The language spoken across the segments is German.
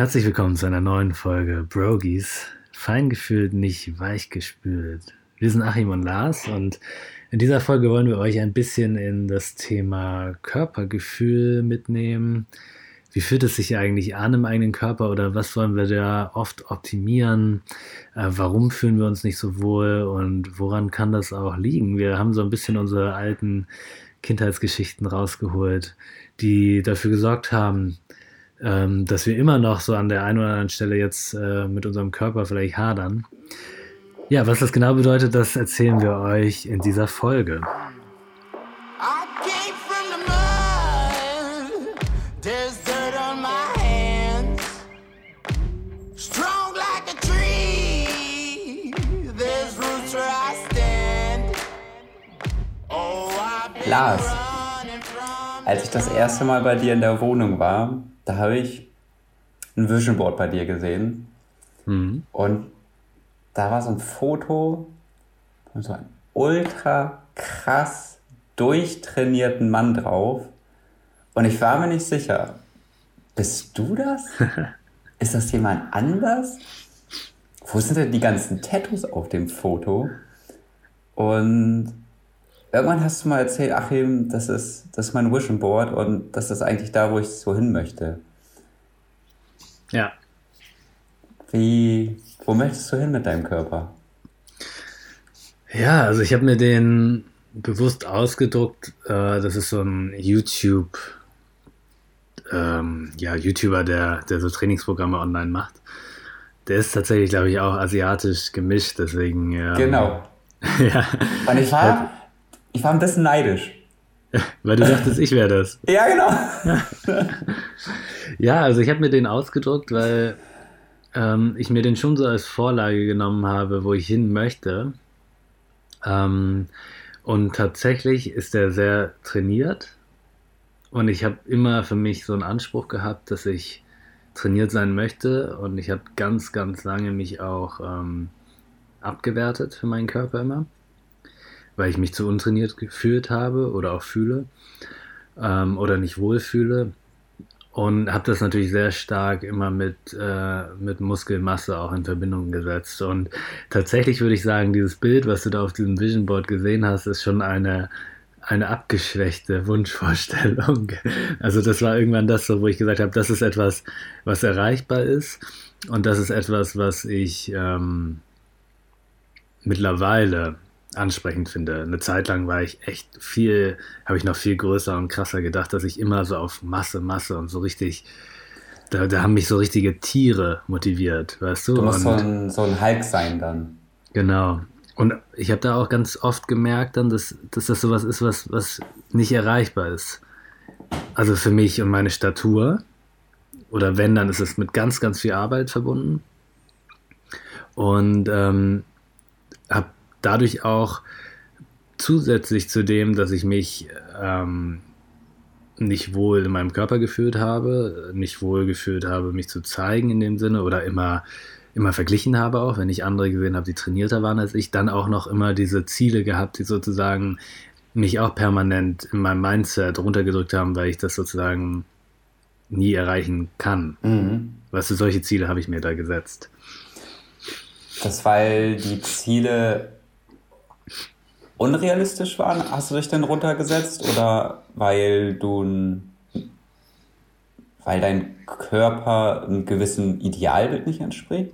Herzlich willkommen zu einer neuen Folge Brogies. Feingefühlt, nicht weichgespült. Wir sind Achim und Lars und in dieser Folge wollen wir euch ein bisschen in das Thema Körpergefühl mitnehmen. Wie fühlt es sich eigentlich an im eigenen Körper oder was wollen wir da oft optimieren? Äh, warum fühlen wir uns nicht so wohl und woran kann das auch liegen? Wir haben so ein bisschen unsere alten Kindheitsgeschichten rausgeholt, die dafür gesorgt haben, ähm, dass wir immer noch so an der einen oder anderen Stelle jetzt äh, mit unserem Körper vielleicht hadern. Ja, was das genau bedeutet, das erzählen wir euch in dieser Folge. Lars, als ich das erste Mal bei dir in der Wohnung war, da habe ich ein Vision Board bei dir gesehen. Mhm. Und da war so ein Foto von so einem ultra krass durchtrainierten Mann drauf. Und ich war mir nicht sicher, bist du das? Ist das jemand anders? Wo sind denn die ganzen Tattoos auf dem Foto? Und irgendwann hast du mal erzählt, Achim, das ist, das ist mein Vision Board und das ist eigentlich da, wo ich so hin möchte. Ja. Wie, wo möchtest du hin mit deinem Körper? Ja, also ich habe mir den bewusst ausgedruckt. Äh, das ist so ein YouTube, ähm, ja, YouTuber, der, der so Trainingsprogramme online macht. Der ist tatsächlich, glaube ich, auch asiatisch gemischt, deswegen. Ähm, genau. ja. Und ich war, ich war ein bisschen neidisch. Weil du dachtest, ich wäre das. Ja, genau. ja, also ich habe mir den ausgedruckt, weil ähm, ich mir den schon so als Vorlage genommen habe, wo ich hin möchte. Ähm, und tatsächlich ist er sehr trainiert. Und ich habe immer für mich so einen Anspruch gehabt, dass ich trainiert sein möchte. Und ich habe ganz, ganz lange mich auch ähm, abgewertet für meinen Körper immer weil ich mich zu untrainiert gefühlt habe oder auch fühle ähm, oder nicht wohlfühle. Und habe das natürlich sehr stark immer mit, äh, mit Muskelmasse auch in Verbindung gesetzt. Und tatsächlich würde ich sagen, dieses Bild, was du da auf diesem Vision Board gesehen hast, ist schon eine, eine abgeschwächte Wunschvorstellung. Also das war irgendwann das, so, wo ich gesagt habe, das ist etwas, was erreichbar ist. Und das ist etwas, was ich ähm, mittlerweile ansprechend finde. Eine Zeit lang war ich echt viel, habe ich noch viel größer und krasser gedacht, dass ich immer so auf Masse, Masse und so richtig, da, da haben mich so richtige Tiere motiviert, weißt du? Du musst und, so, ein, so ein Hulk sein dann. Genau. Und ich habe da auch ganz oft gemerkt dann, dass, dass das sowas ist, was, was nicht erreichbar ist. Also für mich und meine Statur. Oder wenn, dann ist es mit ganz, ganz viel Arbeit verbunden. Und ähm, habe dadurch auch zusätzlich zu dem, dass ich mich ähm, nicht wohl in meinem Körper gefühlt habe, nicht wohl gefühlt habe, mich zu zeigen in dem Sinne oder immer, immer verglichen habe auch, wenn ich andere gesehen habe, die trainierter waren als ich, dann auch noch immer diese Ziele gehabt, die sozusagen mich auch permanent in meinem Mindset runtergedrückt haben, weil ich das sozusagen nie erreichen kann. Mhm. Weißt du, solche Ziele habe ich mir da gesetzt. Das, weil die Ziele unrealistisch waren? Hast du dich denn runtergesetzt oder weil du weil dein Körper einem gewissen Idealbild nicht entspricht?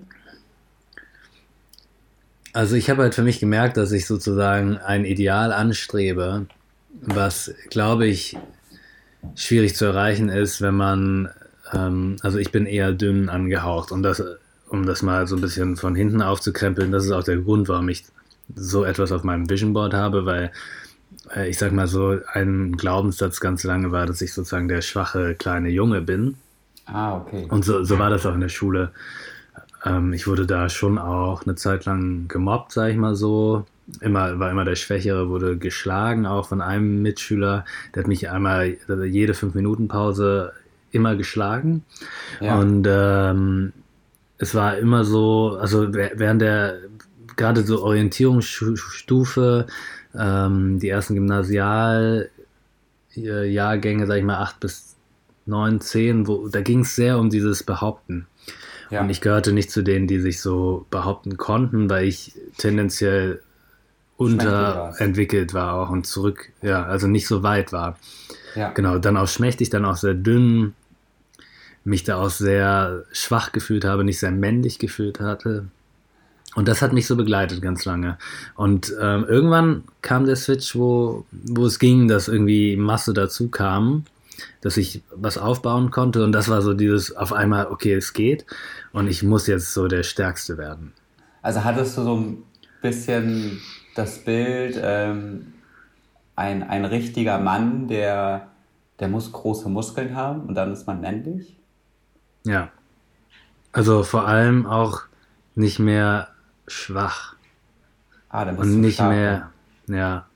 Also ich habe halt für mich gemerkt, dass ich sozusagen ein Ideal anstrebe, was, glaube ich, schwierig zu erreichen ist, wenn man, ähm, also ich bin eher dünn angehaucht und das, um das mal so ein bisschen von hinten aufzukrempeln, das ist auch der Grund, warum ich so etwas auf meinem Vision Board habe, weil äh, ich sag mal so, ein Glaubenssatz ganz lange war, dass ich sozusagen der schwache kleine Junge bin. Ah, okay. Und so, so war das auch in der Schule. Ähm, ich wurde da schon auch eine Zeit lang gemobbt, sag ich mal so. Immer, war immer der Schwächere, wurde geschlagen, auch von einem Mitschüler. Der hat mich einmal jede fünf Minuten Pause immer geschlagen. Ja. Und ähm, es war immer so, also während der gerade so Orientierungsstufe, ähm, die ersten Gymnasialjahrgänge, sag ich mal, acht bis neun, zehn, wo, da ging es sehr um dieses Behaupten. Ja. Und ich gehörte nicht zu denen, die sich so behaupten konnten, weil ich tendenziell unterentwickelt war auch und zurück, ja, also nicht so weit war. Ja. Genau, dann auch schmächtig, dann auch sehr dünn, mich da auch sehr schwach gefühlt habe, nicht sehr männlich gefühlt hatte. Und das hat mich so begleitet ganz lange. Und ähm, irgendwann kam der Switch, wo, wo es ging, dass irgendwie Masse dazu kam, dass ich was aufbauen konnte. Und das war so dieses auf einmal, okay, es geht. Und ich muss jetzt so der Stärkste werden. Also hattest du so ein bisschen das Bild, ähm, ein, ein richtiger Mann, der, der muss große Muskeln haben und dann ist man männlich? Ja. Also vor allem auch nicht mehr schwach. Ah, dann bist und du nicht stark, mehr, ja.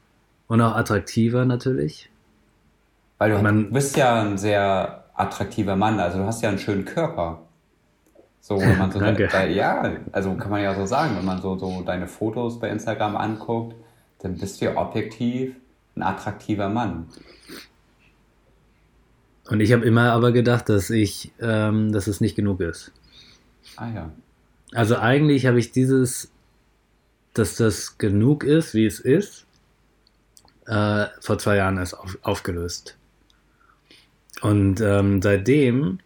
Und auch attraktiver natürlich. Weil du, man, du bist ja ein sehr attraktiver Mann, also du hast ja einen schönen Körper. So, wenn man so Danke. Da, ja, also kann man ja so sagen, wenn man so, so deine Fotos bei Instagram anguckt, dann bist du ja objektiv ein attraktiver Mann. Und ich habe immer aber gedacht, dass ich, ähm, dass es nicht genug ist. Ah ja. Also eigentlich habe ich dieses, dass das genug ist, wie es ist, äh, vor zwei Jahren erst auf, aufgelöst. Und ähm, seitdem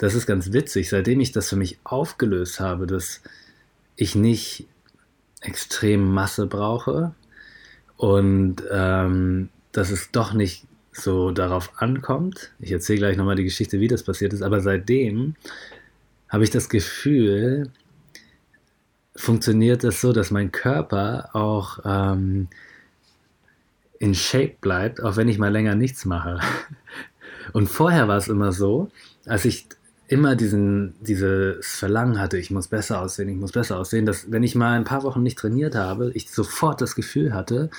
das ist ganz witzig, seitdem ich das für mich aufgelöst habe, dass ich nicht extrem Masse brauche und ähm, dass es doch nicht so darauf ankommt. Ich erzähle gleich nochmal die Geschichte, wie das passiert ist, aber seitdem habe ich das Gefühl, funktioniert es so, dass mein Körper auch ähm, in Shape bleibt, auch wenn ich mal länger nichts mache. Und vorher war es immer so, als ich immer diesen, dieses Verlangen hatte, ich muss besser aussehen, ich muss besser aussehen, dass wenn ich mal ein paar Wochen nicht trainiert habe, ich sofort das Gefühl hatte,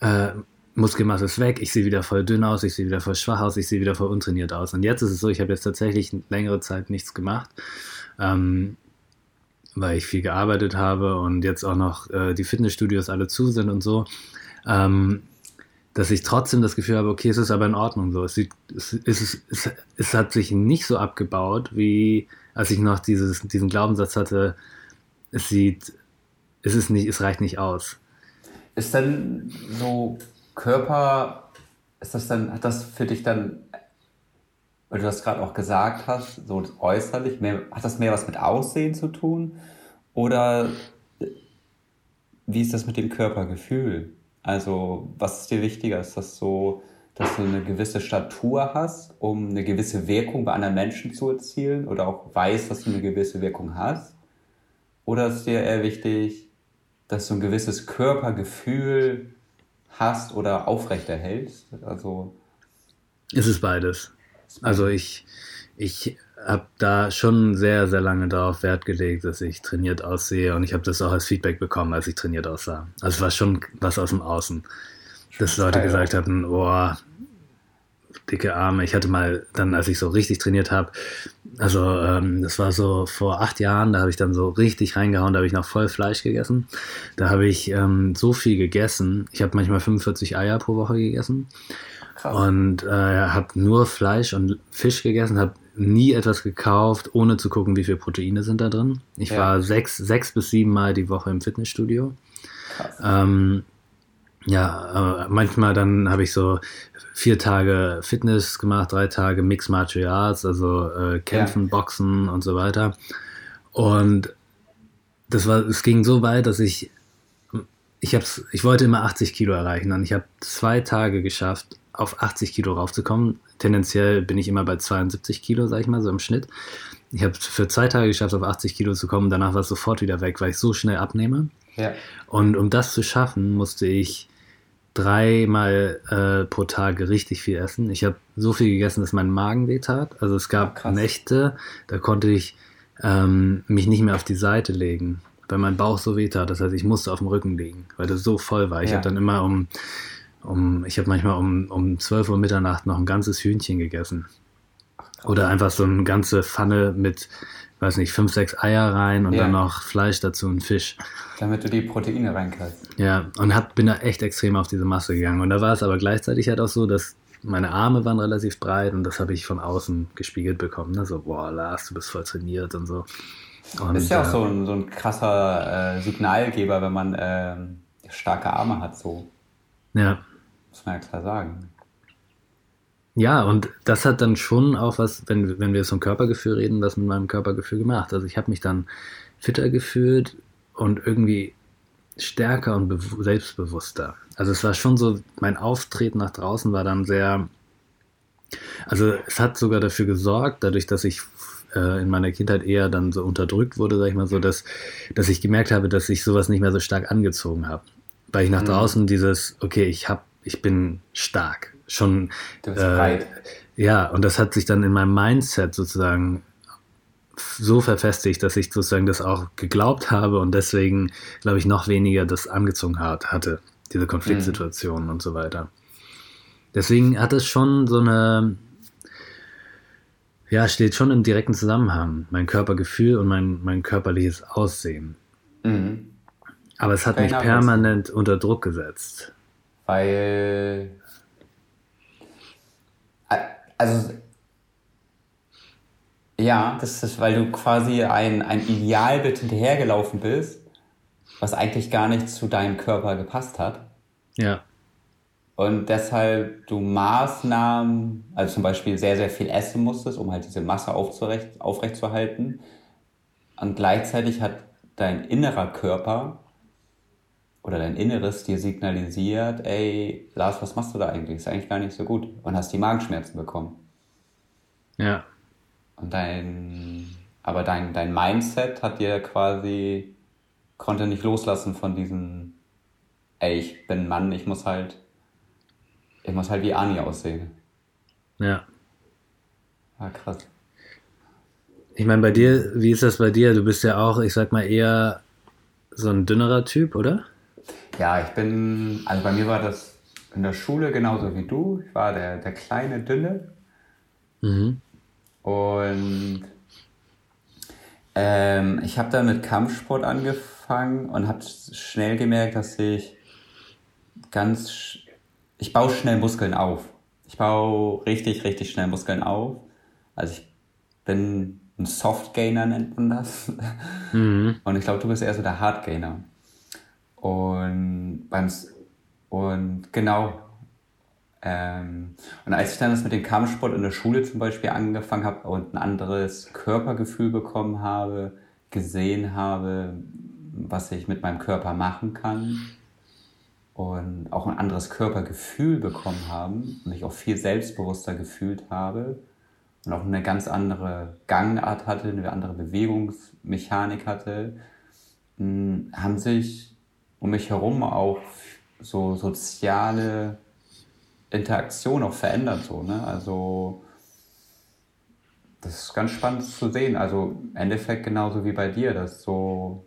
äh, Muskelmasse ist weg, ich sehe wieder voll dünn aus, ich sehe wieder voll schwach aus, ich sehe wieder voll untrainiert aus. Und jetzt ist es so, ich habe jetzt tatsächlich längere Zeit nichts gemacht, ähm, weil ich viel gearbeitet habe und jetzt auch noch äh, die Fitnessstudios alle zu sind und so. Ähm, dass ich trotzdem das Gefühl habe, okay, es ist aber in Ordnung so. Es, sieht, es, es, es, es hat sich nicht so abgebaut, wie als ich noch dieses, diesen Glaubenssatz hatte, es sieht, es ist nicht, es reicht nicht aus. Ist dann so Körper, ist das dann, hat das für dich dann, weil du das gerade auch gesagt hast, so äußerlich, mehr, hat das mehr was mit Aussehen zu tun? Oder wie ist das mit dem Körpergefühl? Also, was ist dir wichtiger? Ist das so, dass du eine gewisse Statur hast, um eine gewisse Wirkung bei anderen Menschen zu erzielen oder auch weißt, dass du eine gewisse Wirkung hast? Oder ist dir eher wichtig, dass du ein gewisses Körpergefühl hast oder aufrechterhältst? Also. Es ist beides. Also ich, ich habe da schon sehr, sehr lange darauf Wert gelegt, dass ich trainiert aussehe und ich habe das auch als Feedback bekommen, als ich trainiert aussah. Also es war schon was aus dem Außen, dass Leute gesagt hatten, oh, dicke Arme. Ich hatte mal dann, als ich so richtig trainiert habe, also ähm, das war so vor acht Jahren, da habe ich dann so richtig reingehauen, da habe ich noch voll Fleisch gegessen. Da habe ich ähm, so viel gegessen. Ich habe manchmal 45 Eier pro Woche gegessen. Krass. Und äh, habe nur Fleisch und Fisch gegessen, habe nie etwas gekauft, ohne zu gucken, wie viel Proteine sind da drin. Ich ja. war sechs, sechs bis sieben Mal die Woche im Fitnessstudio. Ähm, ja, äh, manchmal dann habe ich so vier Tage Fitness gemacht, drei Tage Mixed Martial Arts, also äh, Kämpfen, ja. Boxen und so weiter. Und das war, es ging so weit, dass ich, ich hab's, ich wollte immer 80 Kilo erreichen und ich habe zwei Tage geschafft, auf 80 Kilo raufzukommen. Tendenziell bin ich immer bei 72 Kilo, sag ich mal, so im Schnitt. Ich habe für zwei Tage geschafft, auf 80 Kilo zu kommen. Danach war es sofort wieder weg, weil ich so schnell abnehme. Ja. Und um das zu schaffen, musste ich dreimal äh, pro Tag richtig viel essen. Ich habe so viel gegessen, dass mein Magen wehtat. Also es gab Krass. Nächte, da konnte ich ähm, mich nicht mehr auf die Seite legen, weil mein Bauch so wehtat. Das heißt, ich musste auf dem Rücken liegen, weil das so voll war. Ich ja. habe dann immer um um, ich habe manchmal um, um 12 Uhr Mitternacht noch ein ganzes Hühnchen gegessen. Oder einfach so eine ganze Pfanne mit, weiß nicht, fünf, sechs Eier rein und ja. dann noch Fleisch dazu und Fisch. Damit du die Proteine reinkriegst. Ja, und hab, bin da echt extrem auf diese Masse gegangen. Und da war es aber gleichzeitig halt auch so, dass meine Arme waren relativ breit und das habe ich von außen gespiegelt bekommen. Ne? So, boah, Lars, du bist voll trainiert und so. Und, ist ja auch äh, so, ein, so ein krasser äh, Signalgeber, wenn man äh, starke Arme hat, so. Ja. Muss man ja klar sagen. Ja, und das hat dann schon auch was, wenn, wenn wir so ein Körpergefühl reden, was mit meinem Körpergefühl gemacht. Also ich habe mich dann fitter gefühlt und irgendwie stärker und selbstbewusster. Also es war schon so, mein Auftreten nach draußen war dann sehr, also es hat sogar dafür gesorgt, dadurch, dass ich äh, in meiner Kindheit eher dann so unterdrückt wurde, sag ich mal so, dass, dass ich gemerkt habe, dass ich sowas nicht mehr so stark angezogen habe. Weil ich nach mhm. draußen dieses, okay, ich hab, ich bin stark, schon. Äh, ja, und das hat sich dann in meinem Mindset sozusagen so verfestigt, dass ich sozusagen das auch geglaubt habe und deswegen, glaube ich, noch weniger das angezogen hat, hatte, diese Konfliktsituationen mhm. und so weiter. Deswegen hat es schon so eine, ja, steht schon im direkten Zusammenhang, mein Körpergefühl und mein, mein körperliches Aussehen. Mhm. Aber es hat Keine mich permanent unter Druck gesetzt. Weil, also ja, das ist, weil du quasi ein, ein Idealbild hinterhergelaufen bist, was eigentlich gar nicht zu deinem Körper gepasst hat. Ja. Und deshalb du Maßnahmen, also zum Beispiel sehr, sehr viel essen musstest, um halt diese Masse aufrechtzuerhalten. Und gleichzeitig hat dein innerer Körper oder dein Inneres dir signalisiert, ey, Lars, was machst du da eigentlich? Ist eigentlich gar nicht so gut. Und hast die Magenschmerzen bekommen. Ja. Und dein, aber dein, dein Mindset hat dir quasi, konnte nicht loslassen von diesem, ey, ich bin Mann, ich muss halt, ich muss halt wie Ani aussehen. Ja. Ah, krass. Ich meine, bei dir, wie ist das bei dir? Du bist ja auch, ich sag mal, eher so ein dünnerer Typ, oder? Ja, ich bin, also bei mir war das in der Schule genauso wie du. Ich war der, der kleine, dünne. Mhm. Und ähm, ich habe dann mit Kampfsport angefangen und habe schnell gemerkt, dass ich ganz, ich baue schnell Muskeln auf. Ich baue richtig, richtig schnell Muskeln auf. Also ich bin ein Soft-Gainer, nennt man das. Mhm. Und ich glaube, du bist eher so der Hard-Gainer. Und beim, und genau, ähm, und als ich dann das mit dem Kampfsport in der Schule zum Beispiel angefangen habe und ein anderes Körpergefühl bekommen habe, gesehen habe, was ich mit meinem Körper machen kann und auch ein anderes Körpergefühl bekommen habe und mich auch viel selbstbewusster gefühlt habe und auch eine ganz andere Gangart hatte, eine andere Bewegungsmechanik hatte, hm, haben sich um mich herum auch so soziale Interaktion auch verändert. So, ne? Also das ist ganz spannend zu sehen. Also im Endeffekt genauso wie bei dir, dass so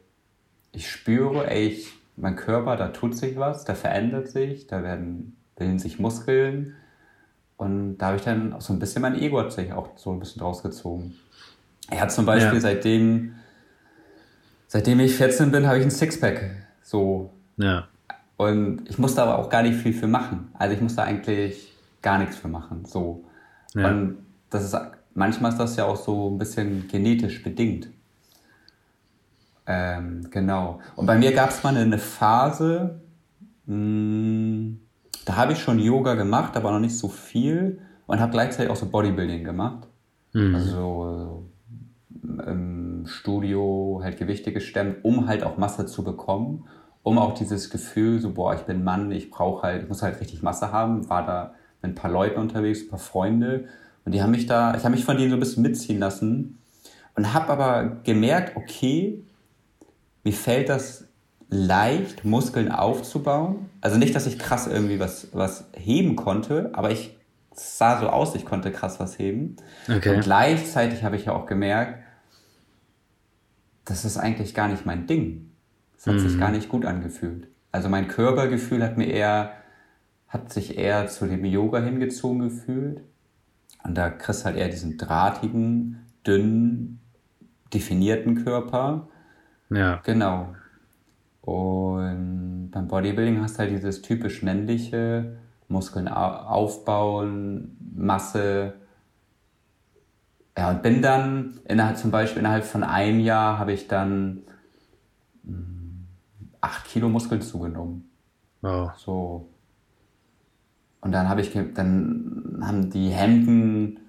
ich spüre, ey, ich, mein Körper, da tut sich was, da verändert sich, da werden bilden sich Muskeln und da habe ich dann auch so ein bisschen mein Ego hat sich auch so ein bisschen rausgezogen. Er hat zum Beispiel ja. seitdem seitdem ich 14 bin, habe ich ein Sixpack. So. Ja. Und ich musste aber auch gar nicht viel für machen. Also ich musste eigentlich gar nichts für machen. So. Ja. Und das ist, manchmal ist das ja auch so ein bisschen genetisch bedingt. Ähm, genau. Und bei mir gab es mal eine Phase, mh, hm, da habe ich schon Yoga gemacht, aber noch nicht so viel und habe gleichzeitig auch so Bodybuilding gemacht. Mhm. Also im Studio halt Gewichte gestemmt, um halt auch Masse zu bekommen um auch dieses Gefühl, so, boah, ich bin Mann, ich brauche halt, ich muss halt richtig Masse haben, war da mit ein paar Leuten unterwegs, ein paar Freunde und die haben mich da, ich habe mich von denen so ein bisschen mitziehen lassen und habe aber gemerkt, okay, mir fällt das leicht, Muskeln aufzubauen. Also nicht, dass ich krass irgendwie was, was heben konnte, aber ich sah so aus, ich konnte krass was heben. Okay. Und gleichzeitig habe ich ja auch gemerkt, das ist eigentlich gar nicht mein Ding. Es hat mhm. sich gar nicht gut angefühlt. Also mein Körpergefühl hat mir eher, hat sich eher zu dem Yoga hingezogen gefühlt. Und da kriegst du halt eher diesen drahtigen, dünnen, definierten Körper. Ja. Genau. Und beim Bodybuilding hast du halt dieses typisch männliche, Muskeln aufbauen, Masse. Ja, und bin dann innerhalb, zum Beispiel innerhalb von einem Jahr habe ich dann hm, acht Kilo Muskeln zugenommen. Wow. So. Und dann habe ich, dann haben die Hemden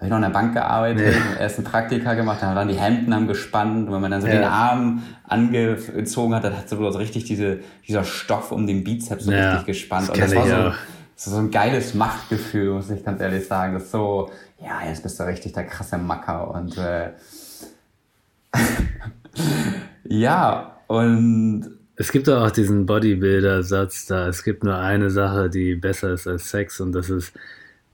habe ich noch in der Bank gearbeitet, nee. erst ein Praktika gemacht, dann waren die Hemden haben gespannt und wenn man dann so ja. den Arm angezogen hat, dann hat so richtig diese, dieser Stoff um den Bizeps so ja, richtig gespannt. Das und das war so, so ein geiles Machtgefühl, muss ich ganz ehrlich sagen. Das ist so, ja, jetzt bist du richtig der krasse Macker und äh, ja, und es gibt auch diesen Bodybuilder-Satz da, es gibt nur eine Sache, die besser ist als Sex und das ist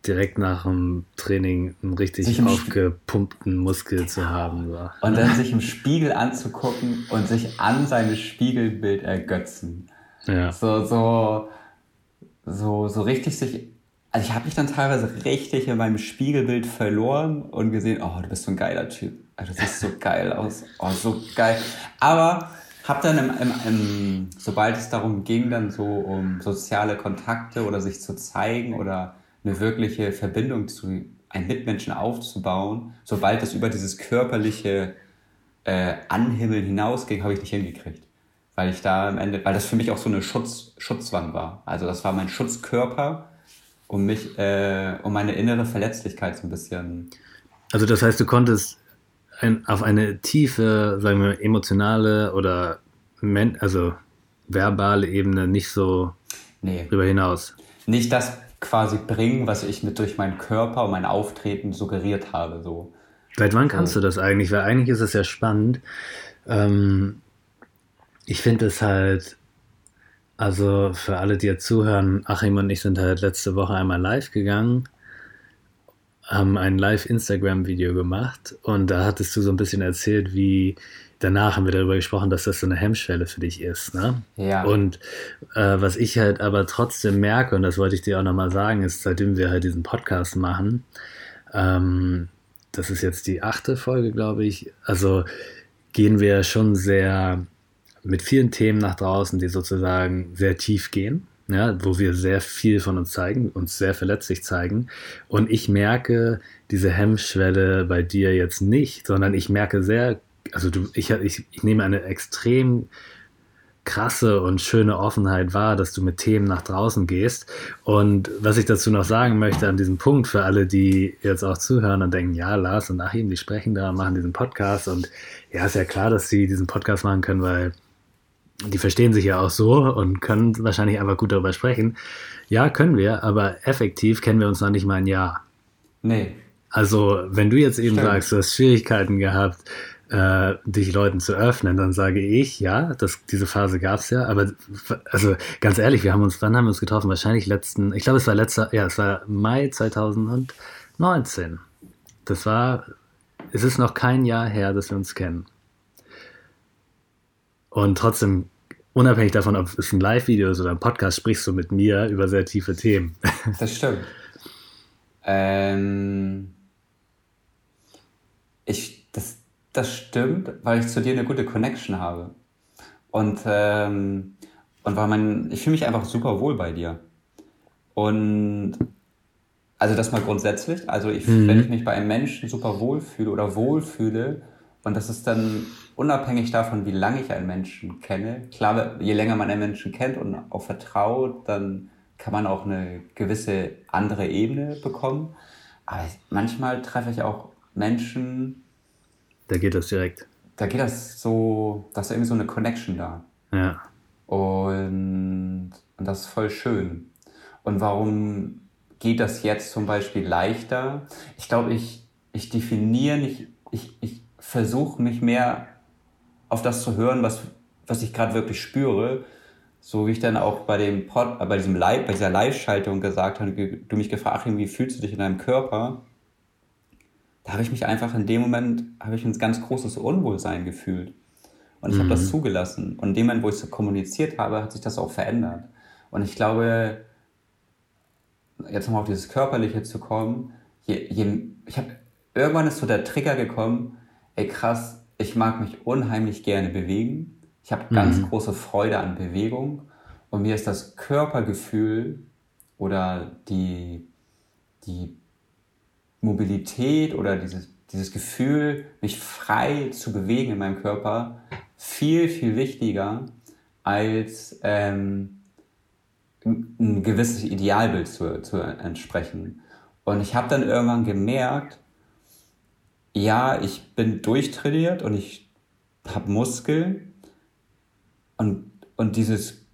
direkt nach dem Training einen richtig aufgepumpten Muskel zu haben. So. Und dann sich im Spiegel anzugucken und sich an seinem Spiegelbild ergötzen. Ja. So, so, so, so richtig sich. Also ich habe mich dann teilweise richtig in meinem Spiegelbild verloren und gesehen, oh, du bist so ein geiler Typ. Also, du siehst so geil aus. Oh, so geil. Aber hab dann im, im, im, sobald es darum ging, dann so um soziale Kontakte oder sich zu zeigen oder eine wirkliche Verbindung zu einem Mitmenschen aufzubauen, sobald es über dieses körperliche äh, Anhimmeln hinausging, habe ich nicht hingekriegt. Weil ich da am Ende, weil das für mich auch so eine Schutz, Schutzwand war. Also das war mein Schutzkörper, um mich, äh, um meine innere Verletzlichkeit so ein bisschen. Also das heißt, du konntest ein, auf eine tiefe, sagen wir, emotionale oder men also verbale Ebene nicht so nee. drüber hinaus. Nicht das quasi bringen, was ich mit durch meinen Körper und mein Auftreten suggeriert habe. So. Seit wann kannst so. du das eigentlich? Weil eigentlich ist es ja spannend. Ähm, ich finde es halt, also für alle, die jetzt zuhören, Achim und ich sind halt letzte Woche einmal live gegangen, haben ein Live-Instagram-Video gemacht und da hattest du so ein bisschen erzählt, wie danach haben wir darüber gesprochen, dass das so eine Hemmschwelle für dich ist. Ne? Ja. Und äh, was ich halt aber trotzdem merke, und das wollte ich dir auch nochmal sagen, ist, seitdem wir halt diesen Podcast machen, ähm, das ist jetzt die achte Folge, glaube ich, also gehen wir schon sehr mit vielen Themen nach draußen, die sozusagen sehr tief gehen. Ja, wo wir sehr viel von uns zeigen, uns sehr verletzlich zeigen. Und ich merke diese Hemmschwelle bei dir jetzt nicht, sondern ich merke sehr also du, ich, ich, ich nehme eine extrem krasse und schöne Offenheit wahr, dass du mit Themen nach draußen gehst. Und was ich dazu noch sagen möchte an diesem Punkt für alle, die jetzt auch zuhören und denken, ja, Lars und Achim, die sprechen da, machen diesen Podcast und ja, ist ja klar, dass sie diesen Podcast machen können, weil die verstehen sich ja auch so und können wahrscheinlich einfach gut darüber sprechen. Ja, können wir, aber effektiv kennen wir uns noch nicht mal ein Jahr. Nee. Also, wenn du jetzt eben Stimmt. sagst, du hast Schwierigkeiten gehabt, äh, dich Leuten zu öffnen, dann sage ich, ja, das, diese Phase gab es ja, aber also ganz ehrlich, wir haben uns, wann haben wir uns getroffen? Wahrscheinlich letzten, ich glaube, es war letzter, ja, es war Mai 2019. Das war, es ist noch kein Jahr her, dass wir uns kennen. Und trotzdem, unabhängig davon, ob es ein Live-Video ist oder ein Podcast, sprichst du mit mir über sehr tiefe Themen. Das stimmt. ähm, ich, das, das stimmt, weil ich zu dir eine gute Connection habe. Und, ähm, und weil man, ich fühle mich einfach super wohl bei dir. Und also das mal grundsätzlich. Also ich, mhm. wenn ich mich bei einem Menschen super wohl fühle oder wohlfühle, und das ist dann unabhängig davon, wie lange ich einen Menschen kenne. Klar, je länger man einen Menschen kennt und auch vertraut, dann kann man auch eine gewisse andere Ebene bekommen. Aber manchmal treffe ich auch Menschen, da geht das direkt. Da geht das so, da ist irgendwie so eine Connection da. Ja. Und, und das ist voll schön. Und warum geht das jetzt zum Beispiel leichter? Ich glaube, ich, ich definiere nicht, ich, ich versuche mich mehr auf das zu hören, was, was ich gerade wirklich spüre. So wie ich dann auch bei dem Pod, bei diesem Live, bei dieser Live-Schaltung gesagt habe, du mich gefragt, wie fühlst du dich in deinem Körper? da habe ich mich einfach in dem Moment, habe ich ein ganz großes Unwohlsein gefühlt. Und ich mhm. habe das zugelassen. Und in dem Moment, wo ich so kommuniziert habe, hat sich das auch verändert. Und ich glaube, jetzt nochmal auf dieses Körperliche zu kommen, je, je, ich habe irgendwann ist so der Trigger gekommen, ey krass, ich mag mich unheimlich gerne bewegen. Ich habe ganz mhm. große Freude an Bewegung. Und mir ist das Körpergefühl oder die, die Mobilität oder dieses, dieses Gefühl, mich frei zu bewegen in meinem Körper, viel, viel wichtiger als ähm, ein gewisses Idealbild zu, zu entsprechen. Und ich habe dann irgendwann gemerkt, ja, ich bin durchtrainiert und ich habe Muskeln und, und dieses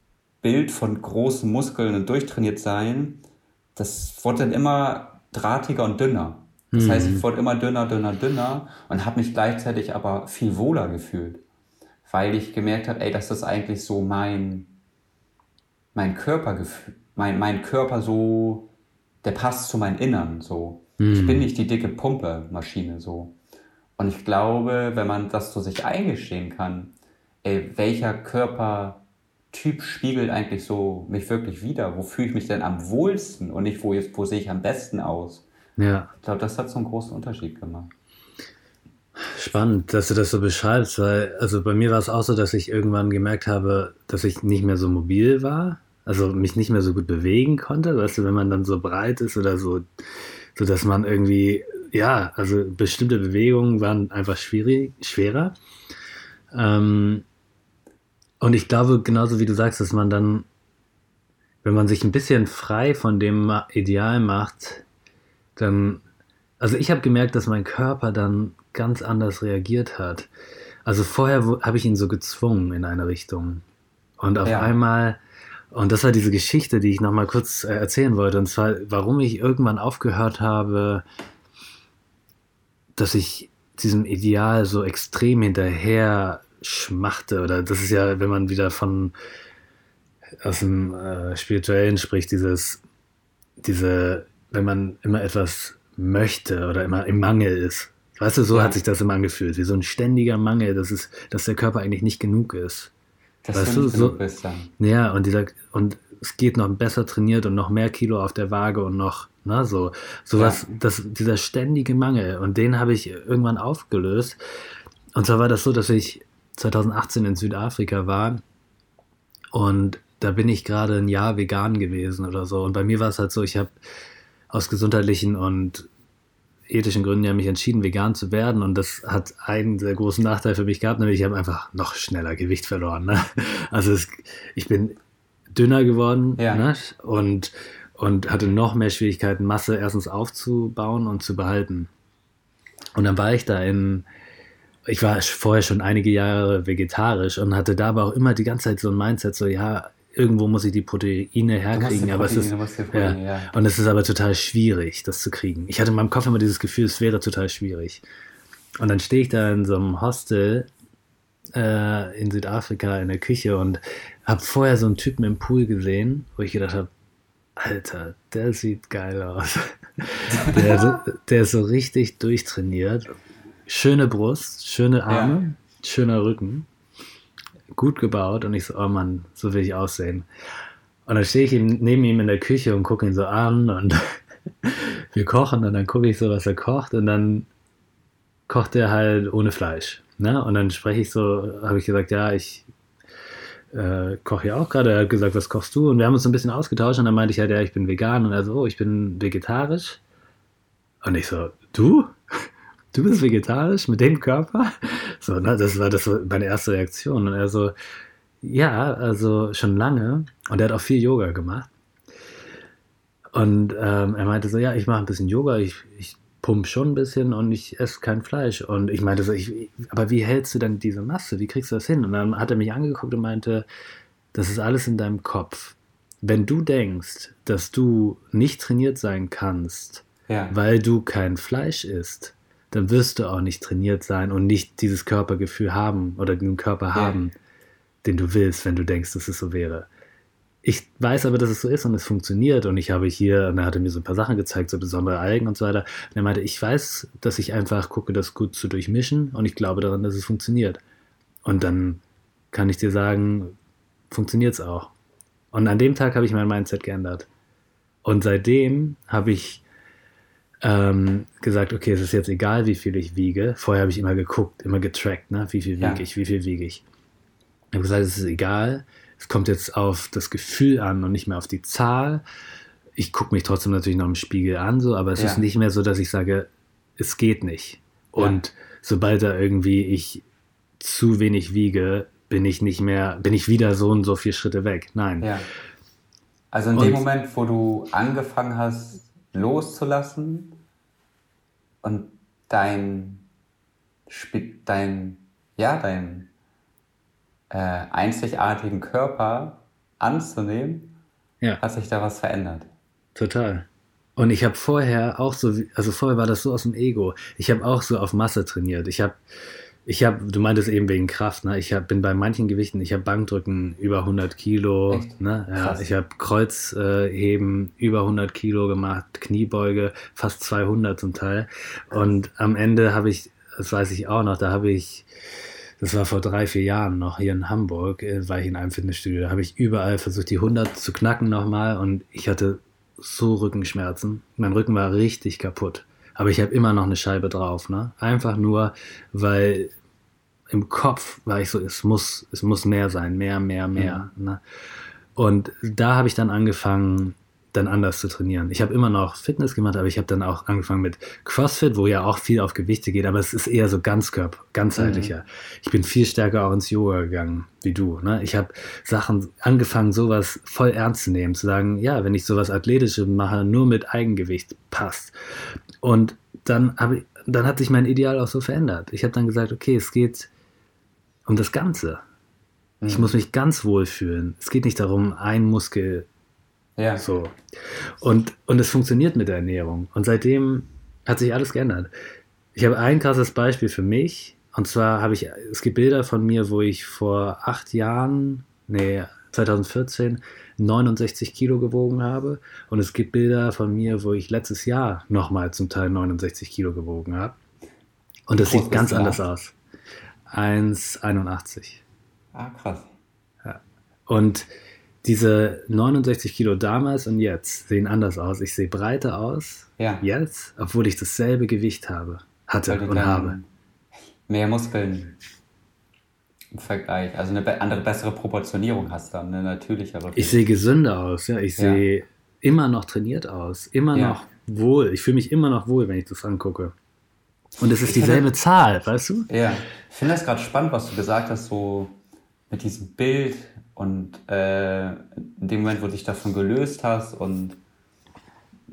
Bild von großen Muskeln und durchtrainiert sein, das wurde dann immer drahtiger und dünner. Das mhm. heißt, ich wurde immer dünner, dünner, dünner und habe mich gleichzeitig aber viel wohler gefühlt, weil ich gemerkt habe, ey, das ist eigentlich so mein, mein Körpergefühl, mein, mein Körper so, der passt zu meinem Innern so. Mhm. Ich bin nicht die dicke Pumpe-Maschine so. Und ich glaube, wenn man das so sich eingestehen kann, ey, welcher Körpertyp spiegelt eigentlich so mich wirklich wieder? Wo fühle ich mich denn am wohlsten und nicht, wo, wo sehe ich am besten aus? Ja. Ich glaube, das hat so einen großen Unterschied gemacht. Spannend, dass du das so beschreibst, weil also bei mir war es auch so, dass ich irgendwann gemerkt habe, dass ich nicht mehr so mobil war, also mich nicht mehr so gut bewegen konnte, weißt du, wenn man dann so breit ist oder so, so dass man irgendwie, ja, also bestimmte Bewegungen waren einfach schwierig, schwerer. Ähm, und ich glaube, genauso wie du sagst, dass man dann, wenn man sich ein bisschen frei von dem Ideal macht, dann, also ich habe gemerkt, dass mein Körper dann ganz anders reagiert hat. Also vorher habe ich ihn so gezwungen in eine Richtung. Und auf ja. einmal, und das war diese Geschichte, die ich nochmal kurz äh, erzählen wollte, und zwar, warum ich irgendwann aufgehört habe, dass ich diesem Ideal so extrem hinterher schmachte. Oder das ist ja, wenn man wieder von aus dem äh, Spirituellen spricht, dieses, diese wenn man immer etwas möchte oder immer im Mangel ist. Weißt du, so ja. hat sich das immer angefühlt, wie so ein ständiger Mangel, dass, es, dass der Körper eigentlich nicht genug ist. Dass weißt du, so. Ja, und, dieser, und es geht noch besser trainiert und noch mehr Kilo auf der Waage und noch, ne, so, sowas, ja. das, dieser ständige Mangel. Und den habe ich irgendwann aufgelöst. Und zwar war das so, dass ich 2018 in Südafrika war und da bin ich gerade ein Jahr vegan gewesen oder so. Und bei mir war es halt so, ich habe aus gesundheitlichen und ethischen Gründen ja mich entschieden, vegan zu werden. Und das hat einen sehr großen Nachteil für mich gehabt, nämlich ich habe einfach noch schneller Gewicht verloren. Ne? Also es, ich bin dünner geworden ja. ne? und, und hatte noch mehr Schwierigkeiten, Masse erstens aufzubauen und zu behalten. Und dann war ich da in, ich war vorher schon einige Jahre vegetarisch und hatte da aber auch immer die ganze Zeit so ein Mindset, so ja, irgendwo muss ich die Proteine herkriegen, aber Proteine, es ist Proteine, ja. ja. und es ist aber total schwierig, das zu kriegen. Ich hatte in meinem Kopf immer dieses Gefühl, es wäre total schwierig. Und dann stehe ich da in so einem Hostel äh, in Südafrika in der Küche und habe vorher so einen Typen im Pool gesehen, wo ich gedacht habe, Alter, der sieht geil aus. der, der ist so richtig durchtrainiert. Schöne Brust, schöne Arme, ja. schöner Rücken gut gebaut und ich so, oh Mann, so will ich aussehen. Und dann stehe ich ihm, neben ihm in der Küche und gucke ihn so an und wir kochen und dann gucke ich so, was er kocht und dann kocht er halt ohne Fleisch. Ne? Und dann spreche ich so, habe ich gesagt, ja, ich äh, koche ja auch gerade. Er hat gesagt, was kochst du? Und wir haben uns so ein bisschen ausgetauscht und dann meinte ich halt, ja, ich bin vegan und er so, oh, ich bin vegetarisch. Und ich so, du? Du bist vegetarisch mit dem Körper? So, ne, das war das war meine erste Reaktion. Und er so, ja, also schon lange. Und er hat auch viel Yoga gemacht. Und ähm, er meinte so, ja, ich mache ein bisschen Yoga, ich, ich pump schon ein bisschen und ich esse kein Fleisch. Und ich meinte so, ich, aber wie hältst du denn diese Masse? Wie kriegst du das hin? Und dann hat er mich angeguckt und meinte, das ist alles in deinem Kopf. Wenn du denkst, dass du nicht trainiert sein kannst, ja. weil du kein Fleisch isst, dann wirst du auch nicht trainiert sein und nicht dieses Körpergefühl haben oder den Körper ja. haben, den du willst, wenn du denkst, dass es so wäre. Ich weiß aber, dass es so ist und es funktioniert und ich habe hier, und er hatte mir so ein paar Sachen gezeigt, so besondere Algen und so weiter. Und er meinte, ich weiß, dass ich einfach gucke, das gut zu durchmischen und ich glaube daran, dass es funktioniert. Und dann kann ich dir sagen, funktioniert es auch. Und an dem Tag habe ich mein Mindset geändert. Und seitdem habe ich ähm, gesagt, okay, es ist jetzt egal, wie viel ich wiege. Vorher habe ich immer geguckt, immer getrackt, ne? wie viel wiege ja. ich, wie viel wiege ich. Ich habe gesagt, es ist egal, es kommt jetzt auf das Gefühl an und nicht mehr auf die Zahl. ich gucke mich trotzdem natürlich noch im Spiegel an, so, aber es ja. ist nicht mehr so, dass ich sage, es geht nicht. Und ja. sobald da irgendwie ich zu wenig wiege, bin ich nicht mehr, bin ich wieder so und so vier Schritte weg. Nein. Ja. Also in und, dem Moment, wo du angefangen hast, loszulassen und dein, dein, ja, dein äh, einzigartigen Körper anzunehmen, ja. hat sich da was verändert. Total. Und ich habe vorher auch so, also vorher war das so aus dem Ego. Ich habe auch so auf Masse trainiert. Ich habe, ich habe, du meintest eben wegen Kraft, ne? Ich hab, bin bei manchen Gewichten, ich habe Bankdrücken über 100 Kilo, Echt? ne? Ja, ich habe Kreuzheben über 100 Kilo gemacht, Kniebeuge fast 200 zum Teil. Und am Ende habe ich, das weiß ich auch noch, da habe ich, das war vor drei, vier Jahren noch hier in Hamburg, äh, war ich in einem Fitnessstudio, da habe ich überall versucht, die 100 zu knacken nochmal und ich hatte so Rückenschmerzen. Mein Rücken war richtig kaputt. Aber ich habe immer noch eine Scheibe drauf. Ne? Einfach nur, weil im Kopf war ich so, es muss, es muss mehr sein, mehr, mehr, mehr. Mhm. Ne? Und da habe ich dann angefangen, dann anders zu trainieren. Ich habe immer noch Fitness gemacht, aber ich habe dann auch angefangen mit CrossFit, wo ja auch viel auf Gewichte geht, aber es ist eher so Ganzkörper, ganzheitlicher. Mhm. Ich bin viel stärker auch ins Yoga gegangen, wie du. Ne? Ich habe Sachen angefangen, sowas voll ernst zu nehmen, zu sagen, ja, wenn ich sowas Athletisches mache, nur mit Eigengewicht passt. Und dann habe dann hat sich mein Ideal auch so verändert. Ich habe dann gesagt, okay, es geht um das Ganze. Ich mhm. muss mich ganz wohl fühlen. Es geht nicht darum, ein Muskel ja. So. Und, und es funktioniert mit der Ernährung. Und seitdem hat sich alles geändert. Ich habe ein krasses Beispiel für mich. Und zwar habe ich, es gibt Bilder von mir, wo ich vor acht Jahren, nee, 2014, 69 Kilo gewogen habe. Und es gibt Bilder von mir, wo ich letztes Jahr nochmal zum Teil 69 Kilo gewogen habe. Und das sieht ganz anders aus. 1,81. Ah, krass. Ja. Und diese 69 Kilo damals und jetzt sehen anders aus. Ich sehe breiter aus ja. jetzt, obwohl ich dasselbe Gewicht habe, hatte und habe. Mehr Muskeln im Vergleich, also eine andere, bessere Proportionierung hast dann, eine natürlichere. Ich sehe gesünder aus, ja. Ich sehe ja. immer noch trainiert aus, immer ja. noch wohl. Ich fühle mich immer noch wohl, wenn ich das angucke. Und es ist dieselbe finde, Zahl, weißt du? Ja, ich finde das gerade spannend, was du gesagt hast, so mit diesem Bild und äh, in dem Moment, wo du dich davon gelöst hast und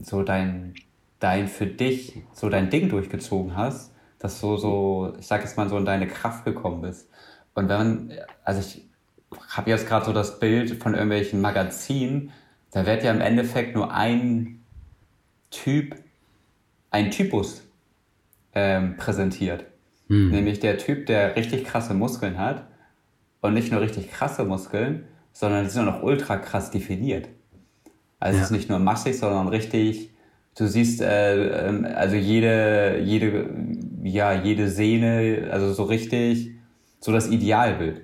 so dein, dein für dich, so dein Ding durchgezogen hast, dass du so, ich sag jetzt mal, so in deine Kraft gekommen bist. Und wenn man, also ich habe jetzt gerade so das Bild von irgendwelchen Magazinen, da wird ja im Endeffekt nur ein Typ, ein Typus ähm, präsentiert. Hm. Nämlich der Typ, der richtig krasse Muskeln hat und nicht nur richtig krasse Muskeln, sondern die sind auch noch ultra krass definiert. Also ja. es ist nicht nur massig, sondern richtig, du siehst äh, ähm, also jede, jede, ja, jede Sehne, also so richtig, so das Idealbild.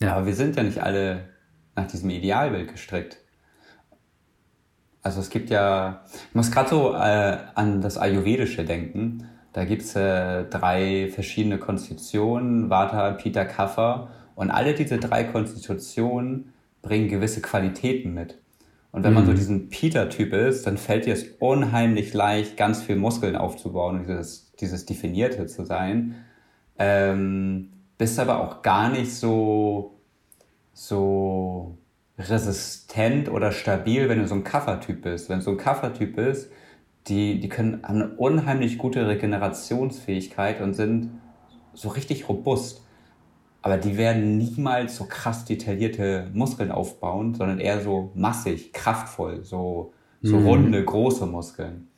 Ja. Aber wir sind ja nicht alle nach diesem Idealbild gestrickt. Also es gibt ja, ich muss gerade so äh, an das Ayurvedische denken. Da gibt's äh, drei verschiedene Konstitutionen, Vata, Pitta, Kapha. Und alle diese drei Konstitutionen bringen gewisse Qualitäten mit. Und wenn man so mhm. diesen Peter-Typ ist, dann fällt dir es unheimlich leicht, ganz viel Muskeln aufzubauen und dieses, dieses Definierte zu sein. Ähm, bist aber auch gar nicht so, so resistent oder stabil, wenn du so ein Kaffertyp bist. Wenn du so ein Kaffertyp bist, die, die können, eine unheimlich gute Regenerationsfähigkeit und sind so richtig robust aber die werden niemals so krass detaillierte Muskeln aufbauen, sondern eher so massig, kraftvoll, so, so mhm. runde, große Muskeln.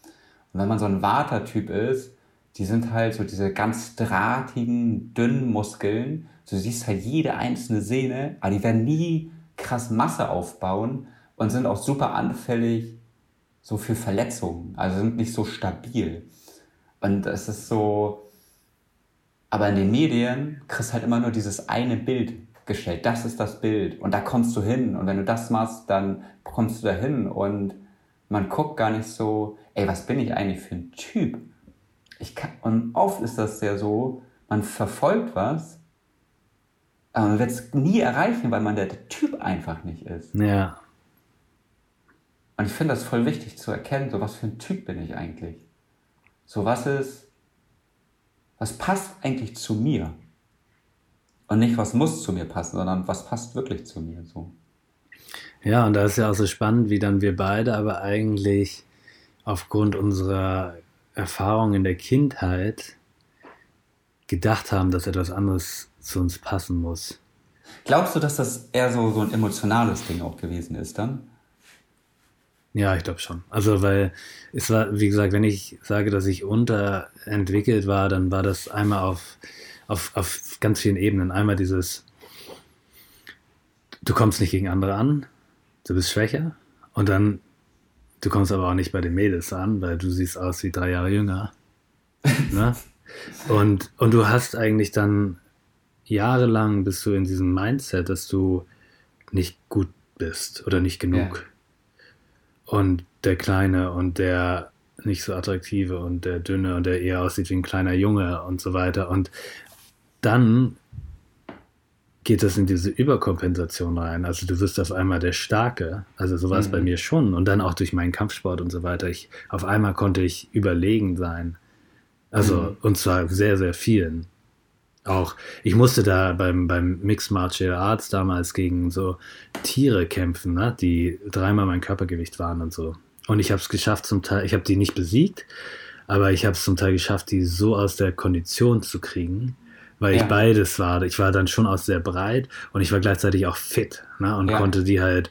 Und wenn man so ein Watertyp ist, die sind halt so diese ganz drahtigen, dünnen Muskeln. Du siehst halt jede einzelne Sehne, aber die werden nie krass Masse aufbauen und sind auch super anfällig so für Verletzungen. Also sind nicht so stabil. Und es ist so, aber in den Medien kriegst halt immer nur dieses eine Bild gestellt. Das ist das Bild. Und da kommst du hin. Und wenn du das machst, dann kommst du da hin. Und man guckt gar nicht so, ey, was bin ich eigentlich für ein Typ? Ich kann, und oft ist das ja so, man verfolgt was, aber man wird es nie erreichen, weil man der Typ einfach nicht ist. Ja. Und ich finde das voll wichtig zu erkennen, so was für ein Typ bin ich eigentlich. So was ist, was passt eigentlich zu mir? Und nicht, was muss zu mir passen, sondern was passt wirklich zu mir. So. Ja, und da ist ja auch so spannend, wie dann wir beide aber eigentlich aufgrund unserer Erfahrung in der Kindheit gedacht haben, dass etwas anderes zu uns passen muss. Glaubst du, dass das eher so, so ein emotionales Ding auch gewesen ist dann? Ja, ich glaube schon. Also, weil es war, wie gesagt, wenn ich sage, dass ich unterentwickelt war, dann war das einmal auf, auf, auf ganz vielen Ebenen. Einmal dieses, du kommst nicht gegen andere an, du bist schwächer. Und dann, du kommst aber auch nicht bei den Mädels an, weil du siehst aus wie drei Jahre jünger. ne? und, und du hast eigentlich dann jahrelang bist du in diesem Mindset, dass du nicht gut bist oder nicht genug. Ja und der Kleine und der nicht so attraktive und der Dünne und der eher aussieht wie ein kleiner Junge und so weiter. Und dann geht das in diese Überkompensation rein. Also du wirst auf einmal der Starke. Also so war es mhm. bei mir schon. Und dann auch durch meinen Kampfsport und so weiter. Ich, auf einmal konnte ich überlegen sein. Also, mhm. und zwar sehr, sehr vielen auch, ich musste da beim, beim Mixed Martial Arts damals gegen so Tiere kämpfen, ne, die dreimal mein Körpergewicht waren und so. Und ich habe es geschafft zum Teil, ich habe die nicht besiegt, aber ich habe es zum Teil geschafft, die so aus der Kondition zu kriegen, weil ja. ich beides war. Ich war dann schon auch sehr breit und ich war gleichzeitig auch fit ne, und ja. konnte die halt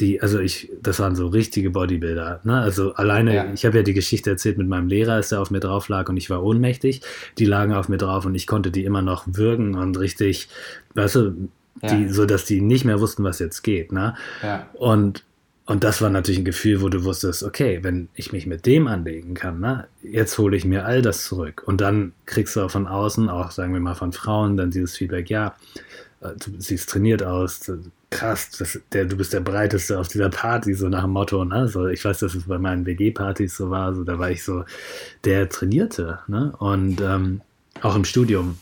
die, also ich, das waren so richtige Bodybuilder. Ne? Also alleine, ja. ich habe ja die Geschichte erzählt mit meinem Lehrer, als er auf mir drauf lag und ich war ohnmächtig. Die lagen auf mir drauf und ich konnte die immer noch würgen und richtig, weißt du, ja. die, so dass die nicht mehr wussten, was jetzt geht. Ne? Ja. Und, und das war natürlich ein Gefühl, wo du wusstest, okay, wenn ich mich mit dem anlegen kann, ne, jetzt hole ich mir all das zurück. Und dann kriegst du auch von außen, auch sagen wir mal von Frauen, dann dieses Feedback, ja, du siehst trainiert aus, krass, das, der, du bist der Breiteste auf dieser Party, so nach dem Motto, ne? So, ich weiß, dass es bei meinen WG-Partys so war, so, da war ich so der Trainierte, ne? Und ähm, auch im Studium.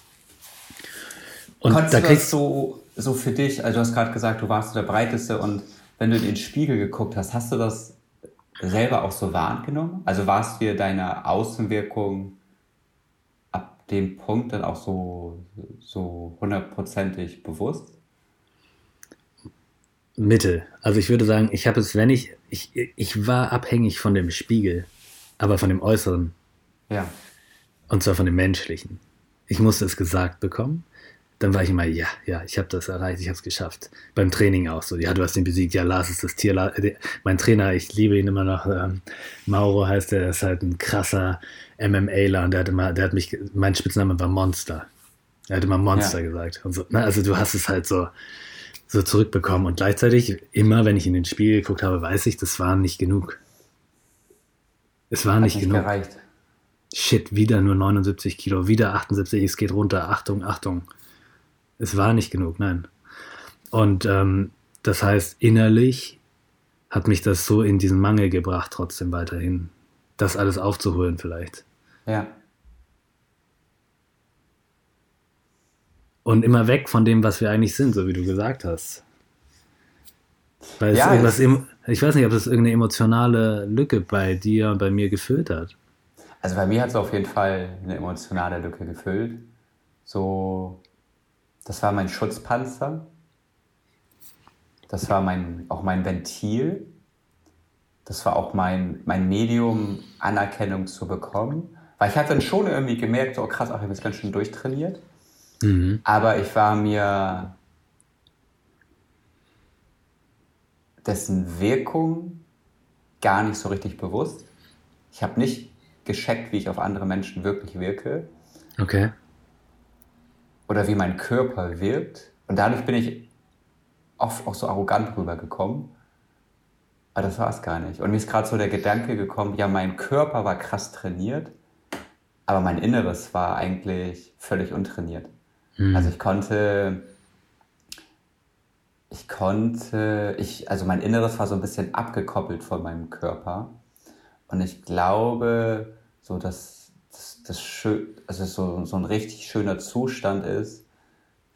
Und Konntest da du das so, so für dich, also du hast gerade gesagt, du warst der Breiteste und wenn du in den Spiegel geguckt hast, hast du das selber auch so wahrgenommen? Also warst du dir deiner Außenwirkung dem Punkt dann auch so, so hundertprozentig bewusst? Mittel. Also ich würde sagen, ich habe es, wenn ich, ich, ich war abhängig von dem Spiegel, aber von dem Äußeren. Ja. Und zwar von dem Menschlichen. Ich musste es gesagt bekommen. Dann war ich immer, ja, ja, ich habe das erreicht, ich habe es geschafft. Beim Training auch so, ja, du hast ihn besiegt, ja, Lars ist das Tier. Mein Trainer, ich liebe ihn immer noch, ähm, Mauro heißt er, ist halt ein krasser MMAler und der hat immer, der hat mich, mein Spitzname war Monster. Er hat immer Monster ja. gesagt. So, ne? Also du hast es halt so, so zurückbekommen. Und gleichzeitig, immer wenn ich in den Spiegel geguckt habe, weiß ich, das war nicht genug. Es war nicht, nicht genug. Gereicht. Shit, wieder nur 79 Kilo, wieder 78, es geht runter. Achtung, Achtung. Es war nicht genug, nein. Und ähm, das heißt, innerlich hat mich das so in diesen Mangel gebracht, trotzdem weiterhin. Das alles aufzuholen, vielleicht. Ja. Und immer weg von dem, was wir eigentlich sind, so wie du gesagt hast. Weil ja, es irgendwas, ich weiß nicht, ob das irgendeine emotionale Lücke bei dir und bei mir gefüllt hat. Also bei mir hat es auf jeden Fall eine emotionale Lücke gefüllt. So, das war mein Schutzpanzer. Das war mein, auch mein Ventil. Das war auch mein, mein Medium, Anerkennung zu bekommen. Weil ich hatte dann schon irgendwie gemerkt, so oh krass, auch ich bin jetzt ganz schön durchtrainiert. Mhm. Aber ich war mir dessen Wirkung gar nicht so richtig bewusst. Ich habe nicht gescheckt, wie ich auf andere Menschen wirklich wirke. Okay. Oder wie mein Körper wirkt. Und dadurch bin ich oft auch so arrogant rübergekommen. Aber das war es gar nicht. Und mir ist gerade so der Gedanke gekommen, ja, mein Körper war krass trainiert, aber mein Inneres war eigentlich völlig untrainiert. Mhm. Also ich konnte, ich konnte, ich, also mein Inneres war so ein bisschen abgekoppelt von meinem Körper. Und ich glaube, so dass das, das schön, also so, so ein richtig schöner Zustand ist,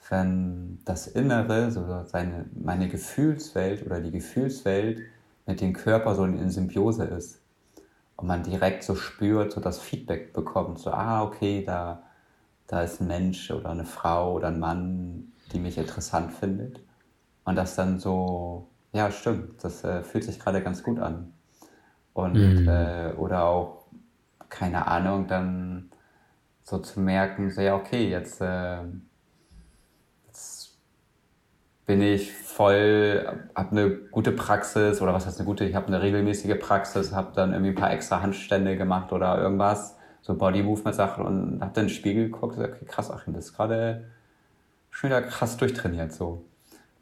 wenn das Innere, so seine, meine Gefühlswelt oder die Gefühlswelt mit dem Körper so in Symbiose ist und man direkt so spürt, so das Feedback bekommt, so, ah, okay, da, da ist ein Mensch oder eine Frau oder ein Mann, die mich interessant findet. Und das dann so, ja, stimmt, das äh, fühlt sich gerade ganz gut an. Und, mhm. äh, oder auch, keine Ahnung, dann so zu merken, so, ja, okay, jetzt, äh, jetzt bin ich voll, habe eine gute Praxis oder was heißt eine gute, ich habe eine regelmäßige Praxis, habe dann irgendwie ein paar extra Handstände gemacht oder irgendwas, so Body Movement Sachen und habe dann in den Spiegel geguckt und gesagt, okay, krass, Achim, das ist gerade schon wieder krass durchtrainiert so.